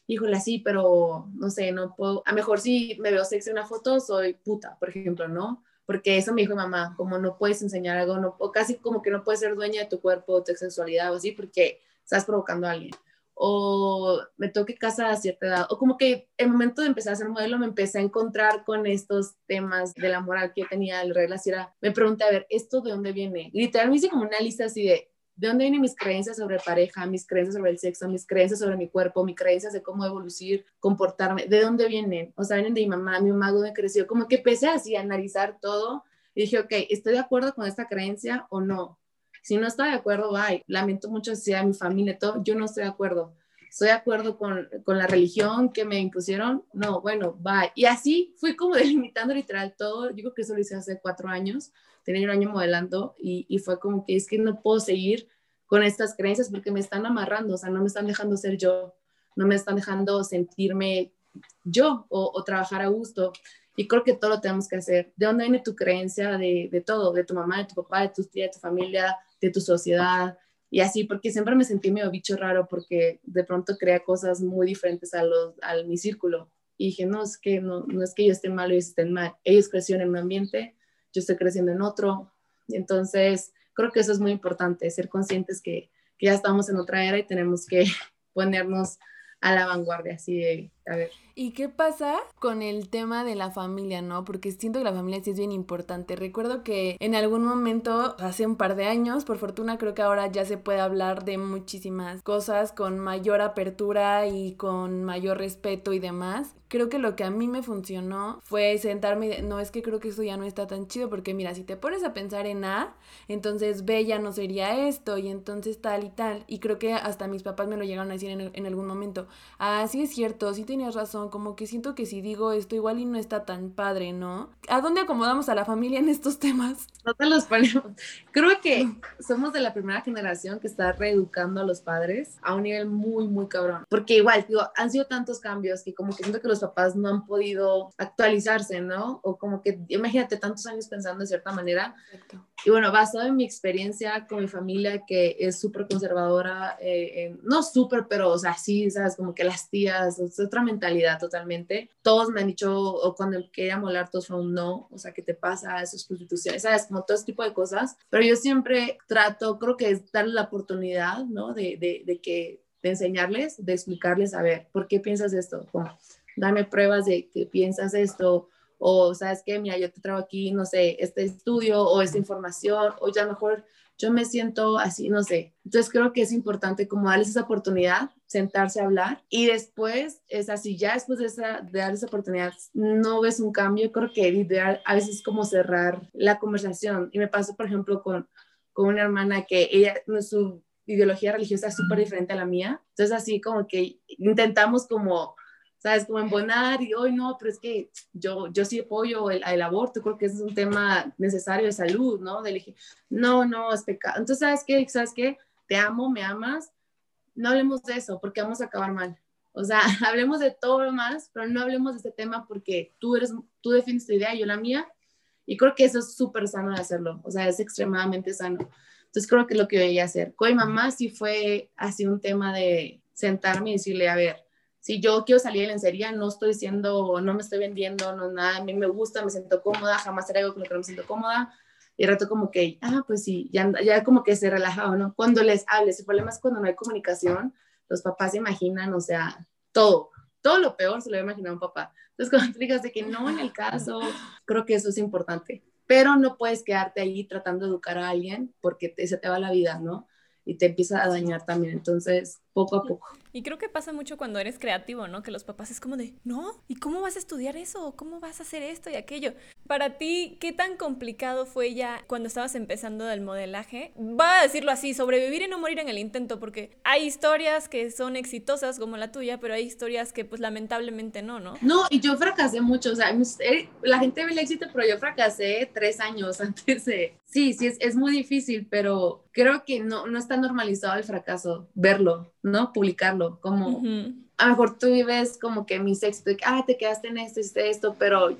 Speaker 3: híjole, sí, pero no sé, no puedo, a lo mejor si me veo sexy en una foto, soy puta, por ejemplo, ¿no? Porque eso me dijo mi mamá, como no puedes enseñar algo, no, o casi como que no puedes ser dueña de tu cuerpo, de tu sexualidad o así, porque estás provocando a alguien. O me toque casa a cierta edad, o como que el momento de empezar a ser modelo me empecé a encontrar con estos temas de la moral que yo tenía, de reglas, y era, me pregunté, a ver, ¿esto de dónde viene? Literal hice como una lista así de, ¿De dónde vienen mis creencias sobre pareja, mis creencias sobre el sexo, mis creencias sobre mi cuerpo, mis creencias de cómo evoluir, comportarme? ¿De dónde vienen? O sea, vienen de mi mamá, mi mamá, me creció. Como que empecé así a analizar todo y dije, ok, ¿estoy de acuerdo con esta creencia o no? Si no está de acuerdo, bye. Lamento mucho si a mi familia, todo, yo no estoy de acuerdo. ¿Estoy de acuerdo con, con la religión que me impusieron? No, bueno, bye. Y así fui como *laughs* delimitando literal todo. Yo creo que eso lo hice hace cuatro años tenía un año modelando y, y, fue como que es que no puedo seguir con estas creencias porque me están amarrando, o sea, no me están dejando ser yo, no me están dejando sentirme yo o, o trabajar a gusto. Y creo que todo lo tenemos que hacer. ¿De dónde viene tu creencia de, de todo? De tu mamá, de tu papá, de tu tía, de tu familia, de tu sociedad. Y así, porque siempre me sentí medio bicho raro porque de pronto crea cosas muy diferentes a, los, a mi círculo. Y dije, no, es que no, no es que yo esté mal o ellos estén mal. Ellos crecieron en un ambiente, yo estoy creciendo en otro. Entonces, creo que eso es muy importante, ser conscientes que, que ya estamos en otra era y tenemos que *laughs* ponernos a la vanguardia, así de, a ver.
Speaker 2: ¿Y qué pasa con el tema de la familia, no? Porque siento que la familia sí es bien importante. Recuerdo que en algún momento, hace un par de años, por fortuna creo que ahora ya se puede hablar de muchísimas cosas con mayor apertura y con mayor respeto y demás creo que lo que a mí me funcionó fue sentarme y no es que creo que esto ya no está tan chido porque mira, si te pones a pensar en A, entonces B ya no sería esto y entonces tal y tal. Y creo que hasta mis papás me lo llegaron a decir en, en algún momento. Ah, sí es cierto, sí tenías razón, como que siento que si digo esto igual y no está tan padre, ¿no? ¿A dónde acomodamos a la familia en estos temas? *laughs*
Speaker 3: No te los ponemos. Creo que somos de la primera generación que está reeducando a los padres a un nivel muy, muy cabrón. Porque igual, digo, han sido tantos cambios que como que siento que los papás no han podido actualizarse, ¿no? O como que, imagínate, tantos años pensando de cierta manera. Y bueno, basado en mi experiencia con mi familia, que es súper conservadora, eh, no súper, pero, o sea, sí, ¿sabes? Como que las tías, es otra mentalidad totalmente. Todos me han dicho, o cuando quería molar, todos fue un no, o sea, ¿qué te pasa? Eso es prostitución, ¿sabes? Como todo ese tipo de cosas. Pero yo siempre trato, creo que es darle la oportunidad, ¿no? De, de, de que de enseñarles, de explicarles, a ver, ¿por qué piensas esto? Como, dame pruebas de que piensas esto, o sabes que, mira, yo te traigo aquí, no sé, este estudio o esta información, o ya mejor yo me siento así, no sé. Entonces creo que es importante como darles esa oportunidad, sentarse a hablar y después es así, ya después de, esa, de dar esa oportunidad no ves un cambio, creo que ideal a veces es como cerrar la conversación. Y me pasó, por ejemplo, con, con una hermana que ella, su ideología religiosa es súper diferente a la mía. Entonces así como que intentamos como ¿sabes? Como embonar y hoy no, pero es que yo, yo sí apoyo el, el, aborto, creo que es un tema necesario de salud, ¿no? De elegir, no, no, es pecado. Entonces, ¿sabes qué? ¿Sabes qué? Te amo, me amas, no hablemos de eso porque vamos a acabar mal. O sea, *laughs* hablemos de todo lo más, pero no hablemos de este tema porque tú eres, tú defines tu idea y yo la mía. Y creo que eso es súper sano de hacerlo. O sea, es extremadamente sano. Entonces creo que es lo que voy a hacer. Con mi mamá sí fue así un tema de sentarme y decirle, a ver, si yo quiero salir de lencería, no estoy diciendo, no me estoy vendiendo, no nada, a mí me gusta, me siento cómoda, jamás haré algo con lo que no me siento cómoda. Y el rato como que, ah, pues sí, ya, ya como que se relajado, ¿no? Cuando les hables, el problema es cuando no hay comunicación, los papás se imaginan, o sea, todo, todo lo peor se lo imaginar un papá. Entonces, *laughs* cuando tú digas de que no en el caso, creo que eso es importante. Pero no puedes quedarte ahí tratando de educar a alguien porque te, se te va la vida, ¿no? Y te empieza a dañar también. Entonces, poco a poco.
Speaker 1: Y creo que pasa mucho cuando eres creativo, ¿no? Que los papás es como de, no, ¿y cómo vas a estudiar eso? ¿Cómo vas a hacer esto y aquello? Para ti, ¿qué tan complicado fue ya cuando estabas empezando del modelaje? Va a decirlo así, sobrevivir y no morir en el intento, porque hay historias que son exitosas como la tuya, pero hay historias que pues lamentablemente no, ¿no?
Speaker 3: No, y yo fracasé mucho, o sea, eh, la gente ve el éxito, pero yo fracasé tres años *laughs* antes de... Sí, sí, es, es muy difícil, pero creo que no, no está normalizado el fracaso, verlo, ¿no? Publicarlo, como a lo mejor tú vives como que mi éxitos, ah, te quedaste en esto, hiciste esto, pero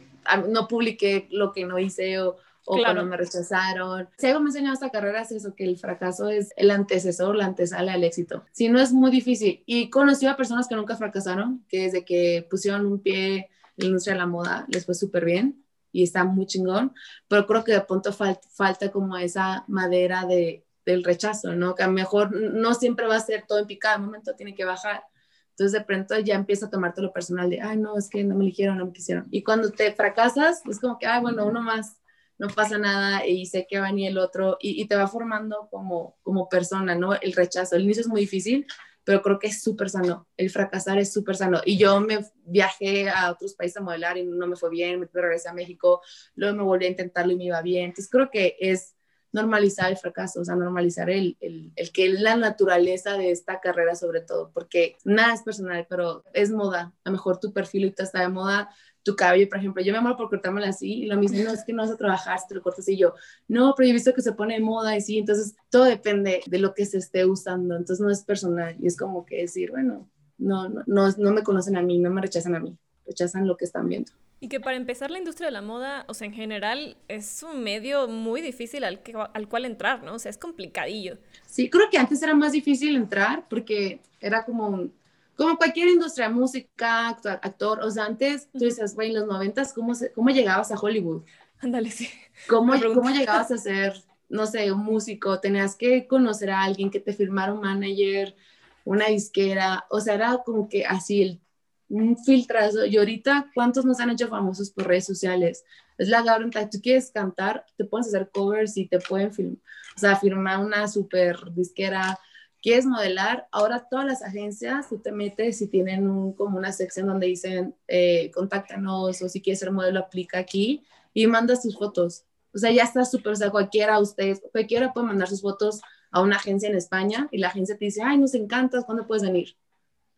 Speaker 3: no publiqué lo que no hice o, o cuando me rechazaron. Si algo me enseñó esta carrera es eso, que el fracaso es el antecesor, la antesala al éxito. Si no es muy difícil. Y conocí a personas que nunca fracasaron, que desde que pusieron un pie en la industria de la moda les fue súper bien y está muy chingón, pero creo que de pronto falta como esa madera de, del rechazo, ¿no? Que a lo mejor no siempre va a ser todo en picada, un momento tiene que bajar. Entonces de pronto ya empieza a tomarte lo personal de, ay, no, es que no me eligieron, no me quisieron. Y cuando te fracasas, es como que, ay, bueno, uno más, no pasa nada y sé que va ni el otro y, y, te va formando como, como persona, ¿no? El rechazo, el inicio es muy difícil, pero creo que es súper sano, el fracasar es súper sano. Y yo me viajé a otros países a modelar y no me fue bien, me regresé a México, luego me volví a intentarlo y me iba bien. Entonces creo que es normalizar el fracaso, o sea, normalizar el, el, el, que la naturaleza de esta carrera sobre todo, porque nada es personal, pero es moda. A lo mejor tu perfil ahorita está de moda, tu cabello, por ejemplo, yo me amo por cortármelo así, y lo mismo no es que no vas a trabajar si te lo cortas y yo, no, pero yo he visto que se pone de moda y sí, entonces todo depende de lo que se esté usando, entonces no es personal y es como que decir, bueno, no, no, no, no me conocen a mí, no me rechazan a mí, rechazan lo que están viendo.
Speaker 1: Y que para empezar la industria de la moda, o sea, en general es un medio muy difícil al, que, al cual entrar, ¿no? O sea, es complicadillo.
Speaker 3: Sí, creo que antes era más difícil entrar porque era como, como cualquier industria, música, actor, o sea, antes tú dices, güey, en los noventas, ¿cómo, ¿cómo llegabas a Hollywood?
Speaker 1: Ándale, sí.
Speaker 3: ¿Cómo, ¿Cómo llegabas a ser, no sé, un músico? Tenías que conocer a alguien que te firmara un manager, una disquera, o sea, era como que así el un filtrazo. Y ahorita, ¿cuántos nos han hecho famosos por redes sociales? Es la garantía. Tú quieres cantar, te puedes hacer covers y te pueden o sea, firmar una super disquera. Quieres modelar, ahora todas las agencias, tú te metes y tienen un, como una sección donde dicen, eh, contáctanos o si quieres ser modelo, aplica aquí y mandas tus fotos. O sea, ya está súper, o sea, cualquiera, ustedes, cualquiera puede mandar sus fotos a una agencia en España y la agencia te dice, ay, nos encantas, ¿cuándo puedes venir?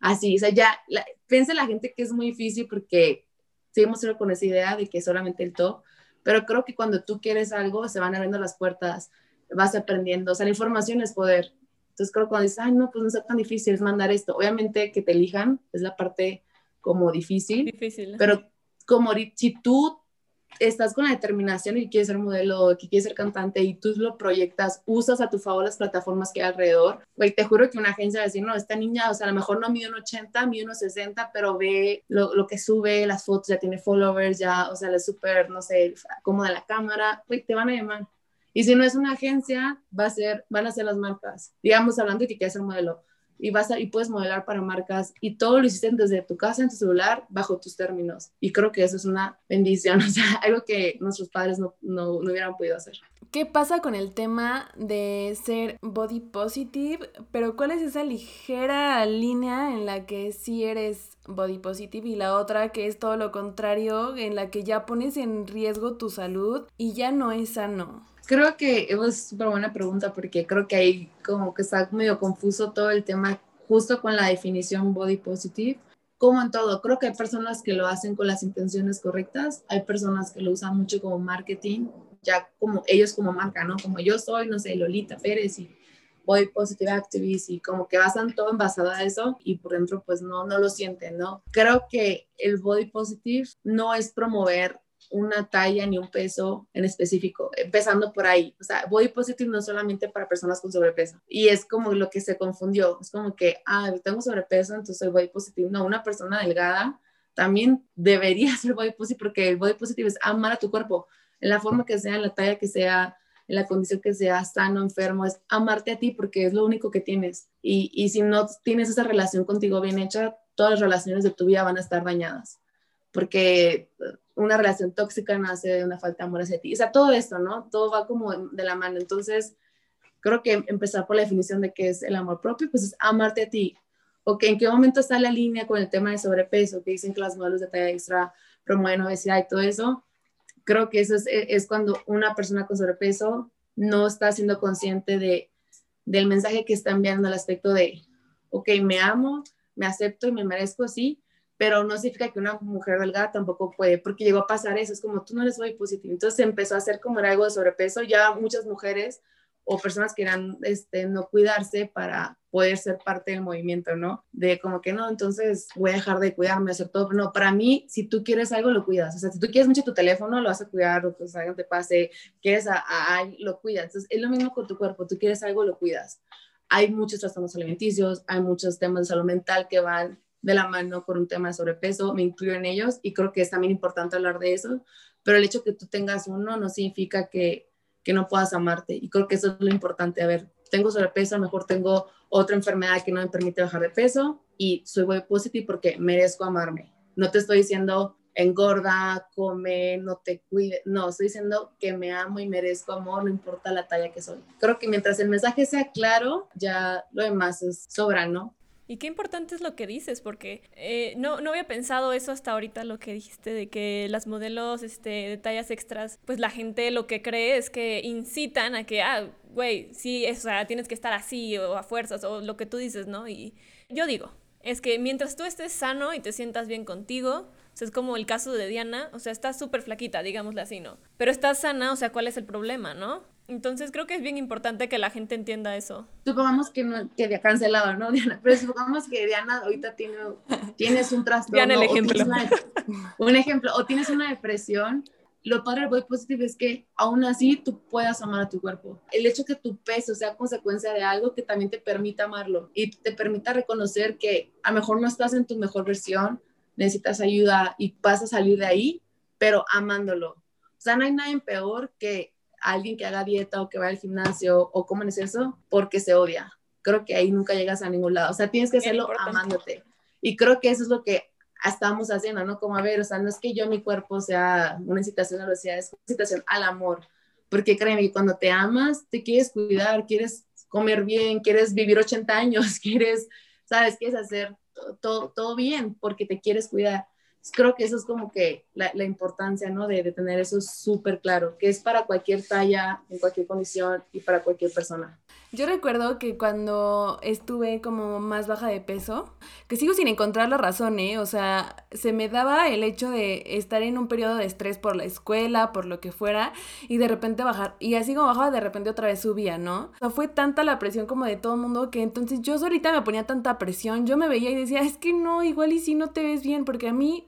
Speaker 3: Así, o sea, ya, la, piensa la gente que es muy difícil porque seguimos sido con esa idea de que solamente el top, pero creo que cuando tú quieres algo, se van abriendo las puertas, vas aprendiendo, o sea, la información es poder. Entonces creo que cuando dices, ay, no, pues no es tan difícil, es mandar esto. Obviamente que te elijan es la parte como difícil,
Speaker 1: difícil.
Speaker 3: pero como si tú estás con la determinación y quieres ser modelo, que quieres ser cantante y tú lo proyectas, usas a tu favor las plataformas que hay alrededor, güey, te juro que una agencia va a decir, no, esta niña, o sea, a lo mejor no mide un 80, mide unos 60, pero ve lo, lo, que sube, las fotos, ya tiene followers, ya, o sea, es súper, no sé, cómoda la cámara, güey, te van a llamar. Y si no es una agencia, va a ser, van a ser las marcas. Digamos, hablando de que quieres ser modelo y vas a, y puedes modelar para marcas y todo lo hiciste desde tu casa en tu celular bajo tus términos y creo que eso es una bendición *laughs* o sea algo que nuestros padres no, no, no hubieran podido hacer
Speaker 2: ¿Qué pasa con el tema de ser body positive? Pero ¿cuál es esa ligera línea en la que sí eres body positive y la otra que es todo lo contrario, en la que ya pones en riesgo tu salud y ya no es sano?
Speaker 3: Creo que es súper buena pregunta porque creo que ahí como que está medio confuso todo el tema justo con la definición body positive. Como en todo, creo que hay personas que lo hacen con las intenciones correctas, hay personas que lo usan mucho como marketing, ya como ellos como marca, ¿no? Como yo soy, no sé, Lolita Pérez y body positive activist y como que basan todo en basado a eso y por dentro pues no, no lo sienten, ¿no? Creo que el body positive no es promover una talla ni un peso en específico, empezando por ahí. O sea, body positive no solamente para personas con sobrepeso. Y es como lo que se confundió. Es como que, ah, tengo sobrepeso, entonces soy body positive. No, una persona delgada también debería *laughs* ser body positive porque el body positive es amar a tu cuerpo en la forma que sea, en la talla que sea, en la condición que sea, sano, enfermo, es amarte a ti porque es lo único que tienes. Y, y si no tienes esa relación contigo bien hecha, todas las relaciones de tu vida van a estar dañadas. Porque una relación tóxica nace de una falta de amor hacia ti. O sea, todo esto, ¿no? Todo va como de la mano. Entonces, creo que empezar por la definición de qué es el amor propio, pues es amarte a ti. O que en qué momento está la línea con el tema de sobrepeso, que dicen que las modelos de talla extra promueven obesidad y todo eso. Creo que eso es, es cuando una persona con sobrepeso no está siendo consciente de, del mensaje que está enviando al aspecto de, ok, me amo, me acepto y me merezco así, pero no significa que una mujer delgada tampoco puede, porque llegó a pasar eso, es como tú no eres muy positivo. Entonces empezó a hacer como algo de sobrepeso, ya muchas mujeres o personas que quieran este, no cuidarse para poder ser parte del movimiento, ¿no? De como que no, entonces voy a dejar de cuidarme, hacer todo. No, para mí, si tú quieres algo, lo cuidas. O sea, si tú quieres mucho tu teléfono, lo vas a cuidar, o sea, no te pase, quieres a, a, lo cuidas. Entonces, es lo mismo con tu cuerpo, tú quieres algo, lo cuidas. Hay muchos trastornos alimenticios, hay muchos temas de salud mental que van de la mano con un tema de sobrepeso, me incluyo en ellos y creo que es también importante hablar de eso, pero el hecho que tú tengas uno no significa que que no puedas amarte. Y creo que eso es lo importante. A ver, tengo sobrepeso, a lo mejor tengo otra enfermedad que no me permite bajar de peso y soy muy positive porque merezco amarme. No te estoy diciendo engorda, come, no te cuide. No, estoy diciendo que me amo y merezco amor, no importa la talla que soy. Creo que mientras el mensaje sea claro, ya lo demás es sobra, ¿no?
Speaker 1: Y qué importante es lo que dices, porque eh, no, no había pensado eso hasta ahorita, lo que dijiste de que las modelos este, de tallas extras, pues la gente lo que cree es que incitan a que, ah, güey, sí, o sea, tienes que estar así o a fuerzas o lo que tú dices, ¿no? Y yo digo, es que mientras tú estés sano y te sientas bien contigo, sea, es como el caso de Diana, o sea, estás súper flaquita, digámosle así, ¿no? Pero estás sana, o sea, ¿cuál es el problema, no? Entonces creo que es bien importante que la gente entienda eso.
Speaker 3: Supongamos que no que había cancelado, ¿no, Diana? Pero supongamos que Diana ahorita tiene, tienes un trastorno.
Speaker 1: Diana el ejemplo.
Speaker 3: un ejemplo, o tienes una depresión. Lo padre del body positive es que aún así tú puedas amar a tu cuerpo. El hecho que tu peso sea consecuencia de algo que también te permita amarlo y te permita reconocer que a lo mejor no estás en tu mejor versión, necesitas ayuda y vas a salir de ahí, pero amándolo. O sea, no hay nada peor que alguien que haga dieta o que vaya al gimnasio o cómo es eso porque se odia. Creo que ahí nunca llegas a ningún lado. O sea, tienes que hacerlo amándote. Y creo que eso es lo que estamos haciendo, ¿no? Como a ver, o sea, no es que yo mi cuerpo sea una incitación a la obesidad, es una incitación al amor. Porque créeme cuando te amas, te quieres cuidar, quieres comer bien, quieres vivir 80 años, *laughs* quieres, ¿sabes? Quieres hacer todo, todo bien porque te quieres cuidar creo que eso es como que la, importancia, ¿no? De, de tener eso súper claro, que es para cualquier talla, en cualquier condición y para cualquier persona.
Speaker 2: Yo recuerdo que cuando estuve como más baja de peso, que sigo sin encontrar la razón, ¿eh? O sea, se me daba el hecho de estar en un periodo de estrés por la escuela, por lo que fuera, y de repente bajar. Y así como bajaba, de repente otra vez subía, ¿no? O sea, fue tanta la presión como de todo el mundo que entonces yo ahorita me ponía tanta presión, yo me veía y decía, es que no, igual y si no te ves bien, porque a mí,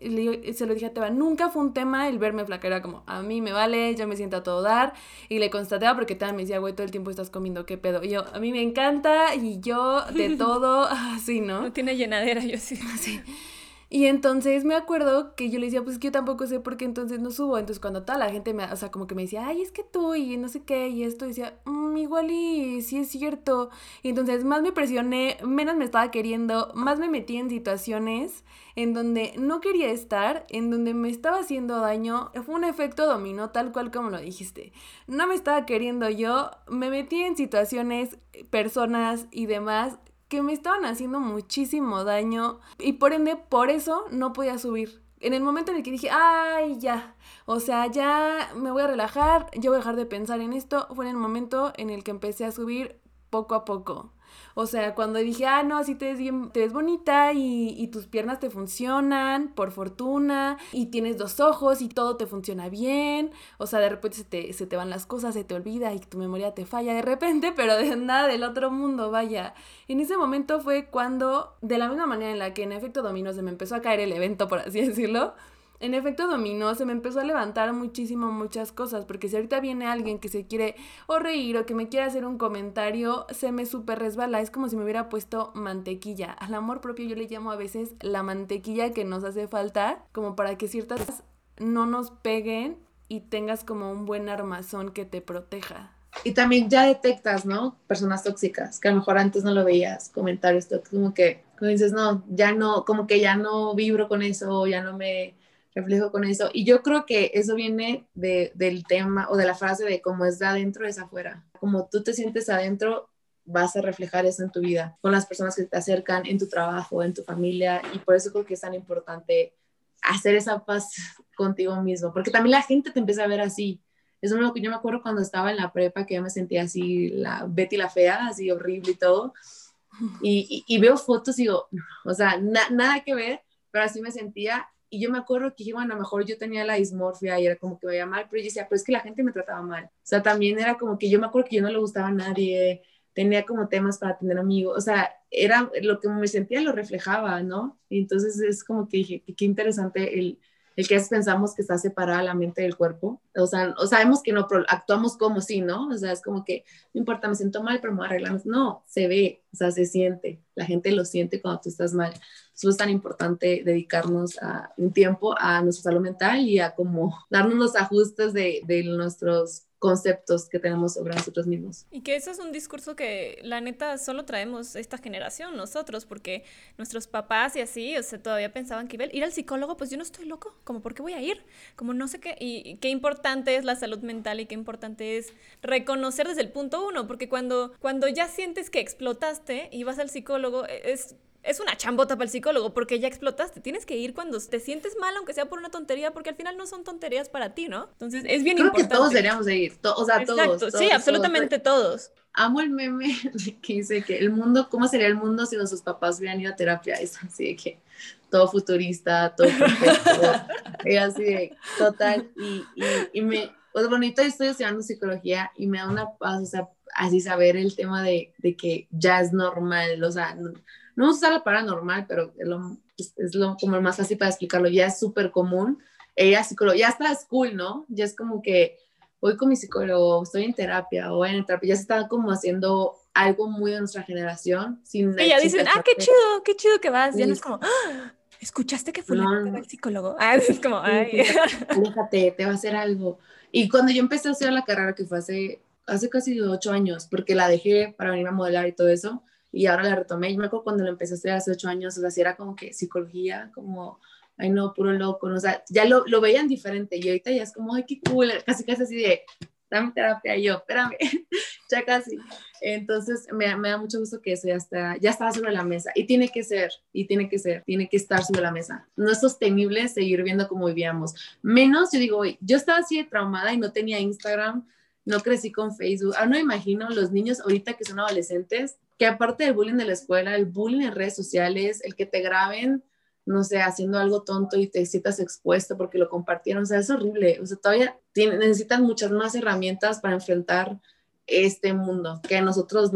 Speaker 2: se lo dije a Teba, nunca fue un tema el verme flaca, era como, a mí me vale, yo me siento a todo dar, y le constataba porque Teba me decía, güey, todo el tiempo estás comiendo, ¿qué pedo? Yo, a mí me encanta y yo de *laughs* todo, *laughs* así, ¿no?
Speaker 1: No tiene llenadera, yo sí. *laughs*
Speaker 2: Sí. Y entonces me acuerdo que yo le decía, pues que yo tampoco sé por qué entonces no subo. Entonces cuando toda la gente me, o sea, como que me decía, ay, es que tú y no sé qué, y esto, decía, mmm, igual y sí es cierto. Y entonces más me presioné, menos me estaba queriendo, más me metí en situaciones en donde no quería estar, en donde me estaba haciendo daño. Fue un efecto dominó tal cual como lo dijiste. No me estaba queriendo yo, me metí en situaciones, personas y demás que me estaban haciendo muchísimo daño y por ende por eso no podía subir. En el momento en el que dije, ay, ya, o sea, ya me voy a relajar, yo voy a dejar de pensar en esto, fue en el momento en el que empecé a subir poco a poco. O sea, cuando dije, ah, no, así te ves bien, te ves bonita y, y, tus piernas te funcionan, por fortuna, y tienes dos ojos y todo te funciona bien. O sea, de repente se te, se te van las cosas, se te olvida y tu memoria te falla de repente, *laughs* pero de nada del otro mundo, vaya. En ese momento fue cuando, de la misma manera en la que en efecto dominó se me empezó a caer el evento, por así *laughs* decirlo, en efecto dominó, se me empezó a levantar muchísimo muchas cosas, porque si ahorita viene alguien que se quiere o reír o que me quiere hacer un comentario, se me súper resbala, es como si me hubiera puesto mantequilla. Al amor propio yo le llamo a veces la mantequilla que nos hace falta, como para que ciertas no nos peguen y tengas como un buen armazón que te proteja.
Speaker 3: Y también ya detectas, ¿no? Personas tóxicas, que a lo mejor antes no lo veías, comentarios tóxicos, como que, como dices, no, ya no, como que ya no vibro con eso, ya no me reflejo con eso. Y yo creo que eso viene de, del tema o de la frase de cómo es de adentro es afuera. Como tú te sientes adentro, vas a reflejar eso en tu vida, con las personas que te acercan, en tu trabajo, en tu familia. Y por eso creo que es tan importante hacer esa paz contigo mismo, porque también la gente te empieza a ver así. Es lo que yo me acuerdo cuando estaba en la prepa, que yo me sentía así, la Betty la fea, así horrible y todo. *laughs* Y, y, veo fotos y digo, o sea, nada que ver, pero así me sentía y yo me acuerdo que dije, bueno, a lo mejor yo tenía la dismorfia y era como que me veía mal, pero yo decía, pues es que la gente me trataba mal. O sea, también era como que yo me acuerdo que yo no le gustaba a nadie, tenía como temas para tener amigos, o sea, era lo que me sentía lo reflejaba, ¿no? Y entonces es como que dije, qué interesante el, el que pensamos que está separada la mente del cuerpo, o sea, o sabemos que no, actuamos como si, ¿no? O sea, es como que, no importa, me siento mal, pero me arreglamos. No, se ve, o sea, se siente, la gente lo siente cuando tú estás mal. Eso es tan importante dedicarnos a un tiempo a nuestra salud mental y a como *laughs* darnos los ajustes de, de nuestros conceptos que tenemos sobre nosotros mismos.
Speaker 1: Y que eso es un discurso que la neta solo traemos esta generación nosotros, porque nuestros papás y así, o sea, todavía pensaban que ir al psicólogo, pues yo no estoy loco, como por qué voy a ir, como no sé qué, y, qué importante es la salud mental y qué importante es reconocer desde el punto uno, porque cuando, cuando ya sientes que explotaste y vas al psicólogo, e, es es una chambota para el psicólogo porque ya explotaste. Tienes que ir cuando te sientes mal, aunque sea por una tontería, porque al final no son tonterías para ti, ¿no? Entonces es bien importante.
Speaker 3: Creo que todos deberíamos de ir, o sea, todos,
Speaker 1: Sí, absolutamente todos.
Speaker 3: Amo el meme que dice que el mundo, ¿cómo sería el mundo si nuestros papás hubieran ido a terapia? Es así de que todo futurista, todo perfecto, *laughs* y así de total. Y, y, y me, pues bonito, estoy estudiando psicología y me da una paz, o sea, así saber el tema de, de que ya es normal, o sea, no vamos a usar la palabra normal, pero es lo, es lo como más fácil para explicarlo, ya es súper común. Ella psicóloga, ya está cool, ¿no? Ya es como que voy con mi psicólogo, estoy en terapia o en terapia, ya se está como haciendo algo muy de nuestra generación.
Speaker 1: Sin Ella dicen, ah, qué chido, qué chido que vas. Ya no es como, ¡Ah! ¿escuchaste que fue el psicólogo? *laughs* Ah, es como, ay.
Speaker 3: Aléjate, te va a hacer algo. Y cuando yo empecé a hacer la carrera, que fue hace, hace casi ocho años, porque la dejé para venir a modelar y todo eso, y ahora la retomé. Yo me acuerdo cuando lo empecé a hacer hace ocho años, o sea, si era como que psicología, como, ay no, puro loco, o sea, ya lo, lo veían diferente y ahorita ya es como, ay, qué cool, casi casi así de, dame terapia y yo, espérame, *laughs* ya casi. Entonces me, me, da mucho gusto que eso ya está, ya está sobre la mesa y tiene que ser, y tiene que ser, tiene que estar sobre la mesa. No es sostenible seguir viendo como vivíamos. Menos, yo digo, yo estaba así de traumada y no tenía Instagram, no crecí con Facebook. Ahora no imagino los niños ahorita que son adolescentes que aparte del bullying de la escuela, el bullying en redes sociales, el que te graben, no sé, haciendo algo tonto y te sientas expuesto porque lo compartieron, o sea, es horrible. O sea, todavía necesitan muchas más herramientas para enfrentar este mundo, que nosotros,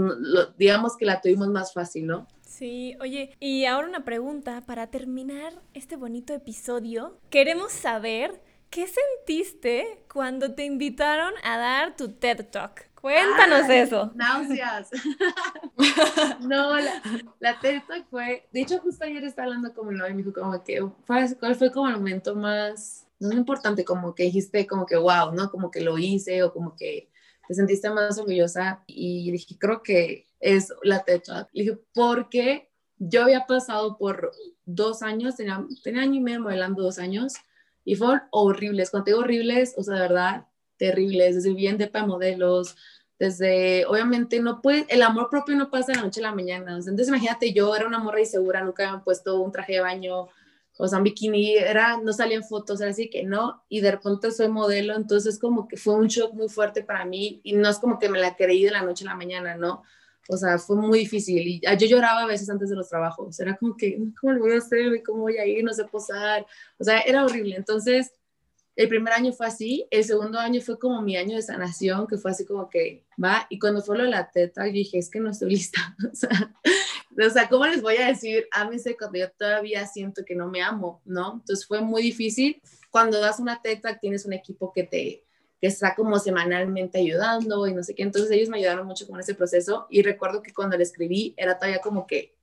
Speaker 3: digamos que la tuvimos más fácil, ¿no?
Speaker 1: Sí, oye, y ahora una pregunta para terminar este bonito episodio. Queremos saber qué sentiste cuando te invitaron a dar tu TED Talk. Cuéntanos eso.
Speaker 3: Náuseas. *laughs* no, la, la fue, de hecho justo ayer estaba hablando con mi novia y me dijo como que, ¿cuál fue como el momento más, no importante, como que dijiste como que wow, ¿no? Como que lo hice o como que te sentiste más orgullosa y dije, creo que es la TED Le dije, porque yo había pasado por dos años, tenía, tenía año y medio modelando dos años y fueron horribles. Cuando digo horribles, o sea, de verdad, terribles, desde bien de para modelos, desde, obviamente, no puede, el amor propio no pasa de la noche a la mañana. Entonces, imagínate, yo era una morra insegura, nunca habían puesto un traje de baño, o sea, un bikini, era, no salían fotos, era así que no, y de repente soy modelo, entonces como que fue un shock muy fuerte para mí, y no es como que me la creí de la noche a la mañana, ¿no? O sea, fue muy difícil, y yo lloraba a veces antes de los trabajos, era como que, ¿cómo lo voy a hacer? ¿Cómo voy a ir? No sé posar, o sea, era horrible, entonces el primer año fue así, el segundo año fue como mi año de sanación, que fue así como que va, y cuando fue lo de la teta, yo dije, es que no estoy *laughs* lista, o sea, o sea, ¿cómo les voy a decir, ámense cuando yo todavía siento que no me amo, ¿no? Entonces fue muy difícil. Cuando das una teta, tienes un equipo que te que está como semanalmente ayudando y no sé qué, entonces ellos me ayudaron mucho con ese proceso y recuerdo que cuando la escribí era todavía como que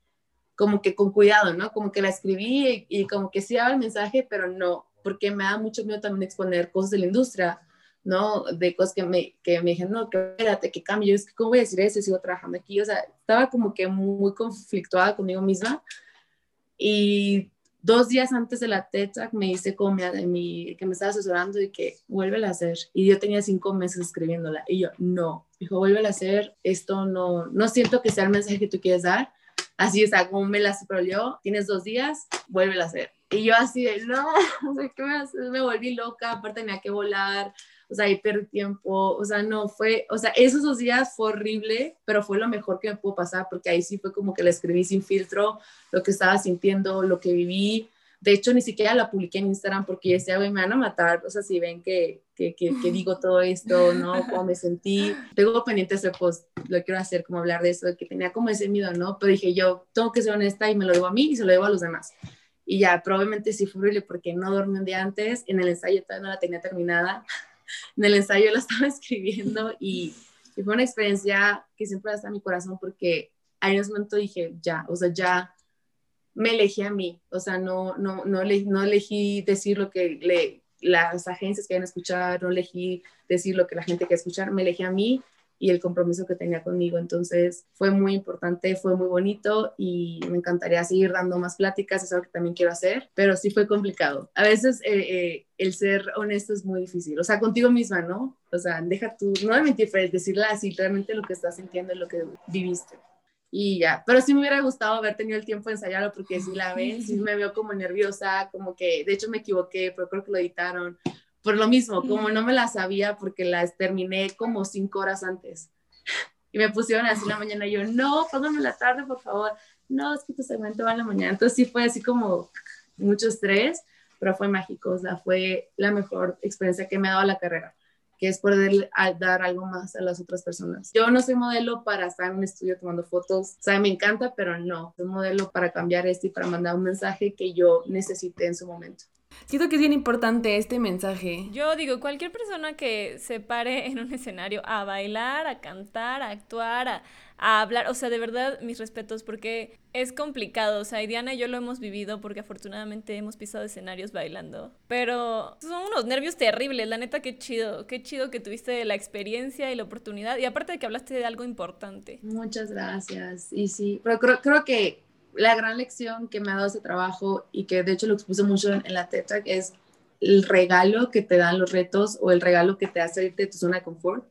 Speaker 3: como que con cuidado, ¿no? Como que la escribí y, y como que sí daba el mensaje, pero no, porque me da mucho miedo también exponer cosas de la industria, ¿no? De cosas que me, que me dijeron, no, que espérate, que cambio, es que, ¿cómo voy a decir eso? Sigo trabajando aquí, o sea, estaba como que muy conflictuada conmigo misma. Y dos días antes de la TED me dice como mi, que me estaba asesorando y que vuelve a hacer. Y yo tenía cinco meses escribiéndola. Y yo, no, dijo, vuelve a hacer, esto no, no siento que sea el mensaje que tú quieres dar. Así está, como me la yo, tienes dos días, vuelve a hacer. Y yo así de, no, *laughs* ¿qué me, me volví loca, aparte tenía que volar, o sea, y perdí tiempo, o sea, no, fue, o sea, esos dos días fue horrible, pero fue lo mejor que me pudo pasar, porque ahí sí fue como que la escribí sin filtro, lo que estaba sintiendo, lo que viví, De hecho, ni siquiera la publiqué en Instagram porque yo decía, güey, me van a matar. O sea, si ven que, que, que, *laughs* digo todo esto, ¿no? Cómo me sentí. Tengo pendiente ese post, lo quiero hacer, como hablar de eso, que tenía como ese miedo, ¿no? Pero dije, yo tengo que ser honesta y me lo debo a mí y se lo debo a los demás. Y ya, probablemente sí fue horrible porque no dormí un día antes. En el ensayo todavía no la tenía terminada. *laughs* En el ensayo la estaba *laughs* escribiendo y, y fue una experiencia que siempre está en mi corazón porque en ese momento dije, ya, o sea, ya me elegí a mí, o sea, no, no, no, no elegí decir lo que le, las agencias quieren escuchar, no elegí decir lo que la gente quiere escuchar, me elegí a mí y el compromiso que tenía conmigo. Entonces fue muy importante, fue muy bonito y me encantaría seguir dando más pláticas, es algo que también quiero hacer, pero sí fue complicado. A veces eh, eh, el ser honesto es muy difícil, o sea, contigo misma, ¿no? O sea, deja tú, no de mentir, pero decirle así realmente lo que estás sintiendo, lo que viviste y ya, pero sí me hubiera gustado haber tenido el tiempo de ensayarlo porque si la ven, sí *laughs* me veo como nerviosa, como que, de hecho me equivoqué, pero creo que lo editaron. Por lo mismo, como no me la sabía porque las terminé como cinco horas antes. *laughs* Y me pusieron así en la mañana y yo, no, póngame la tarde, por favor. No, es que tu segmento va en la mañana. Entonces sí fue así como mucho estrés, pero fue mágico, o sea, fue la mejor experiencia que me ha dado la carrera que es poder dar algo más a las otras personas. Yo no soy modelo para estar en un estudio tomando fotos, o sea, me encanta, pero no, soy modelo para cambiar esto y para mandar un mensaje que yo necesité en su momento.
Speaker 2: Siento que es bien importante este mensaje.
Speaker 1: Yo digo, cualquier persona que se pare en un escenario a bailar, a cantar, a actuar, a, a hablar, o sea, de verdad, mis respetos, porque es complicado, o sea, y Diana y yo lo hemos vivido porque afortunadamente hemos pisado escenarios bailando, pero son unos nervios terribles, la neta, qué chido, qué chido que tuviste la experiencia y la oportunidad, y aparte de que hablaste de algo importante.
Speaker 3: Muchas gracias, y sí, pero creo, creo que la gran lección que me ha dado ese trabajo y que de hecho lo expuse mucho en, la TED es el regalo que te dan los retos o el regalo que te hace irte de tu zona de confort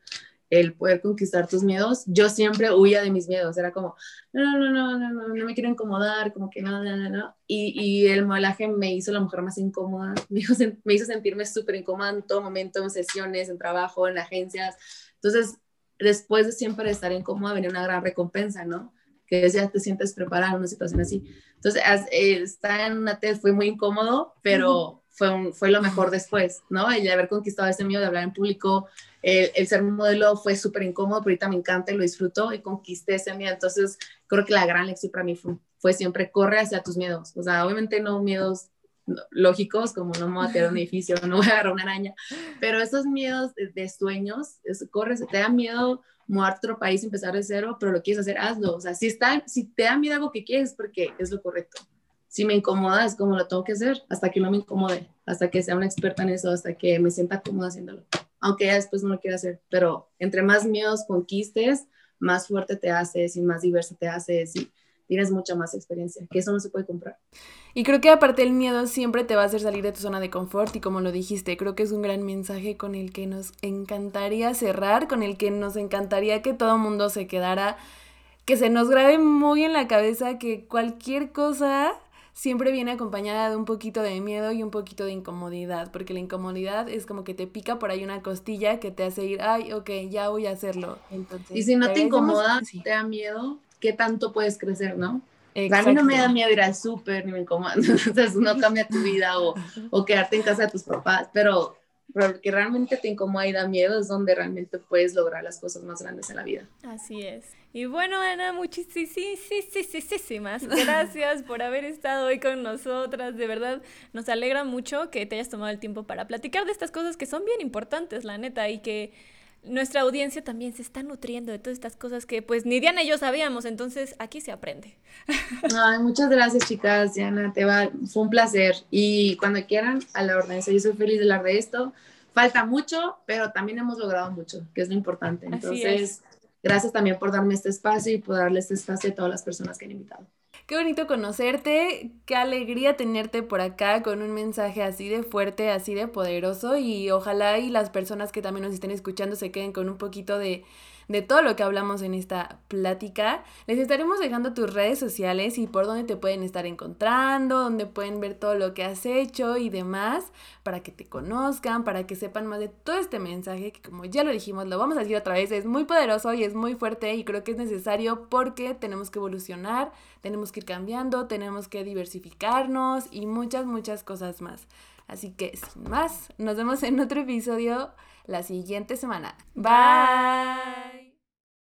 Speaker 3: el poder conquistar tus miedos, yo siempre huía de mis miedos, era como, no, no, no, no, no, no me quiero incomodar, como que no, no, no, no. Y, y el modelaje me hizo la mujer más incómoda, *laughs* me hizo, me hizo sentirme súper incómoda en todo momento, en sesiones, en trabajo, en agencias. Entonces, después de siempre estar incómoda, venía una gran recompensa, ¿no? Que ya te sientes preparada en una situación así. Entonces, estar en una TED fue muy incómodo, pero fue, un, fue lo mejor después, ¿no? El haber conquistado ese miedo de hablar en público, el, ser modelo fue súper incómodo, pero ahorita me encanta y lo disfruto y conquisté ese miedo. Entonces, creo que la gran lección para mí fue, siempre corre hacia tus miedos. O sea, obviamente no miedos lógicos, como no me voy a tirar un edificio, no voy a agarrar una araña, pero esos miedos de, sueños, es, corre, te da miedo mudar otro país, empezar de cero, pero lo quieres hacer, hazlo. O sea, si, está, si te da miedo algo que quieres, porque es lo correcto. Si me incomoda, es como lo tengo que hacer, hasta que no me incomode, hasta que sea una experta en eso, hasta que me sienta cómoda haciéndolo aunque ya después no lo quiera hacer, pero entre más miedos conquistes, más fuerte te haces y más diversa te haces tienes mucha más experiencia, que eso no se puede comprar.
Speaker 2: Y creo que aparte el miedo siempre te va a hacer salir de tu zona de confort y como lo dijiste, creo que es un gran mensaje con el que nos encantaría cerrar, con el que nos encantaría que todo el mundo se quedara, que se nos grabe muy en la cabeza que cualquier cosa siempre viene acompañada de un poquito de miedo y un poquito de incomodidad, porque la incomodidad es como que te pica por ahí una costilla que te hace ir, ay, ok, ya voy a hacerlo. Entonces,
Speaker 3: y si no te incomoda, te da miedo, ¿qué tanto puedes crecer, no? A mí no me da miedo ir al súper ni me incomoda, *laughs* entonces no cambia tu vida o, o quedarte en casa de tus papás, pero pero que realmente te incomoda y da miedo es donde realmente puedes lograr las cosas más grandes en la vida.
Speaker 1: Así es. Y bueno, Ana, muchísimas *laughs* gracias por haber estado hoy con nosotras. De verdad, nos alegra mucho que te hayas tomado el tiempo para platicar de estas cosas que son bien importantes, la neta, y que nuestra audiencia también se está nutriendo de todas estas cosas que pues ni Diana y yo sabíamos, entonces aquí se aprende. *laughs*
Speaker 3: Ay, muchas gracias chicas, Diana, te va, fue un placer y cuando quieran a la orden, yo soy feliz de hablar de esto. Falta mucho, pero también hemos logrado mucho, que es lo importante. Entonces, gracias también por darme este espacio y por darle este espacio a todas las personas que han invitado.
Speaker 2: Qué bonito conocerte, qué alegría tenerte por acá con un mensaje así de fuerte, así de poderoso y ojalá y las personas que también nos estén escuchando se queden con un poquito de, de todo lo que hablamos en esta plática. Les estaremos dejando tus redes sociales y por dónde te pueden estar encontrando, donde pueden ver todo lo que has hecho y demás, para que te conozcan, para que sepan más de todo este mensaje que como ya lo dijimos, lo vamos a decir otra vez, es muy poderoso y es muy fuerte y creo que es necesario porque tenemos que evolucionar, tenemos que ir cambiando, tenemos que diversificarnos y muchas, muchas cosas más. Así que sin más, nos vemos en otro episodio la siguiente semana. Bye.